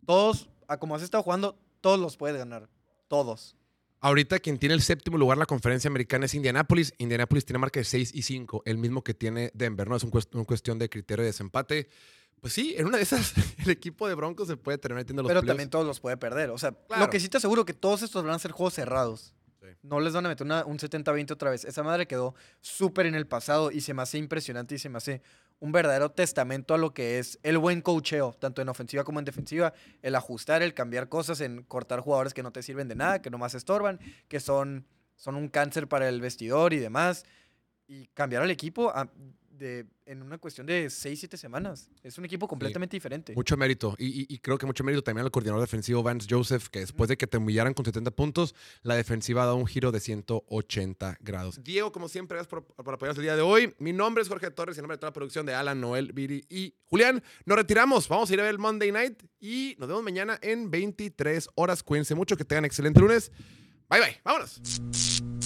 Todos a como has estado jugando, todos los puedes ganar. Todos. Ahorita quien tiene el séptimo lugar en la conferencia americana es Indianapolis. Indianapolis tiene marca de 6 y 5, el mismo que tiene Denver, ¿no? Es un cuest- una cuestión de criterio de desempate. Pues sí, en una de esas, (laughs) el equipo de Broncos se puede terminar metiendo los Pero playoffs. también todos los puede perder. O sea, Claro. lo que sí te aseguro que todos estos van a ser juegos cerrados. Sí. No les van a meter una- un 70-20 otra vez. Esa madre quedó súper en el pasado y se me hace impresionante y se me hace un verdadero testamento a lo que es el buen coacheo, tanto en ofensiva como en defensiva. El ajustar, el cambiar cosas, en cortar jugadores que no te sirven de nada, que nomás estorban, que son, son un cáncer para el vestidor y demás. Y cambiar al equipo de, en una cuestión de 6-7 semanas. Es un equipo completamente diferente. Mucho mérito. Y, y- y creo que mucho mérito también al coordinador defensivo Vance Joseph, que después de que te humillaran con 70 puntos, la defensiva ha dado un giro de 180 grados. Diego, como siempre, gracias por, por apoyarnos el día de hoy. Mi nombre es Jorge Torres y en nombre de toda la producción de Alan, Noel, Viri y Julián. Nos retiramos. Vamos a ir a ver el Monday Night y nos vemos mañana en 23 horas. Cuídense mucho, que tengan excelente lunes. Bye, bye. Vámonos.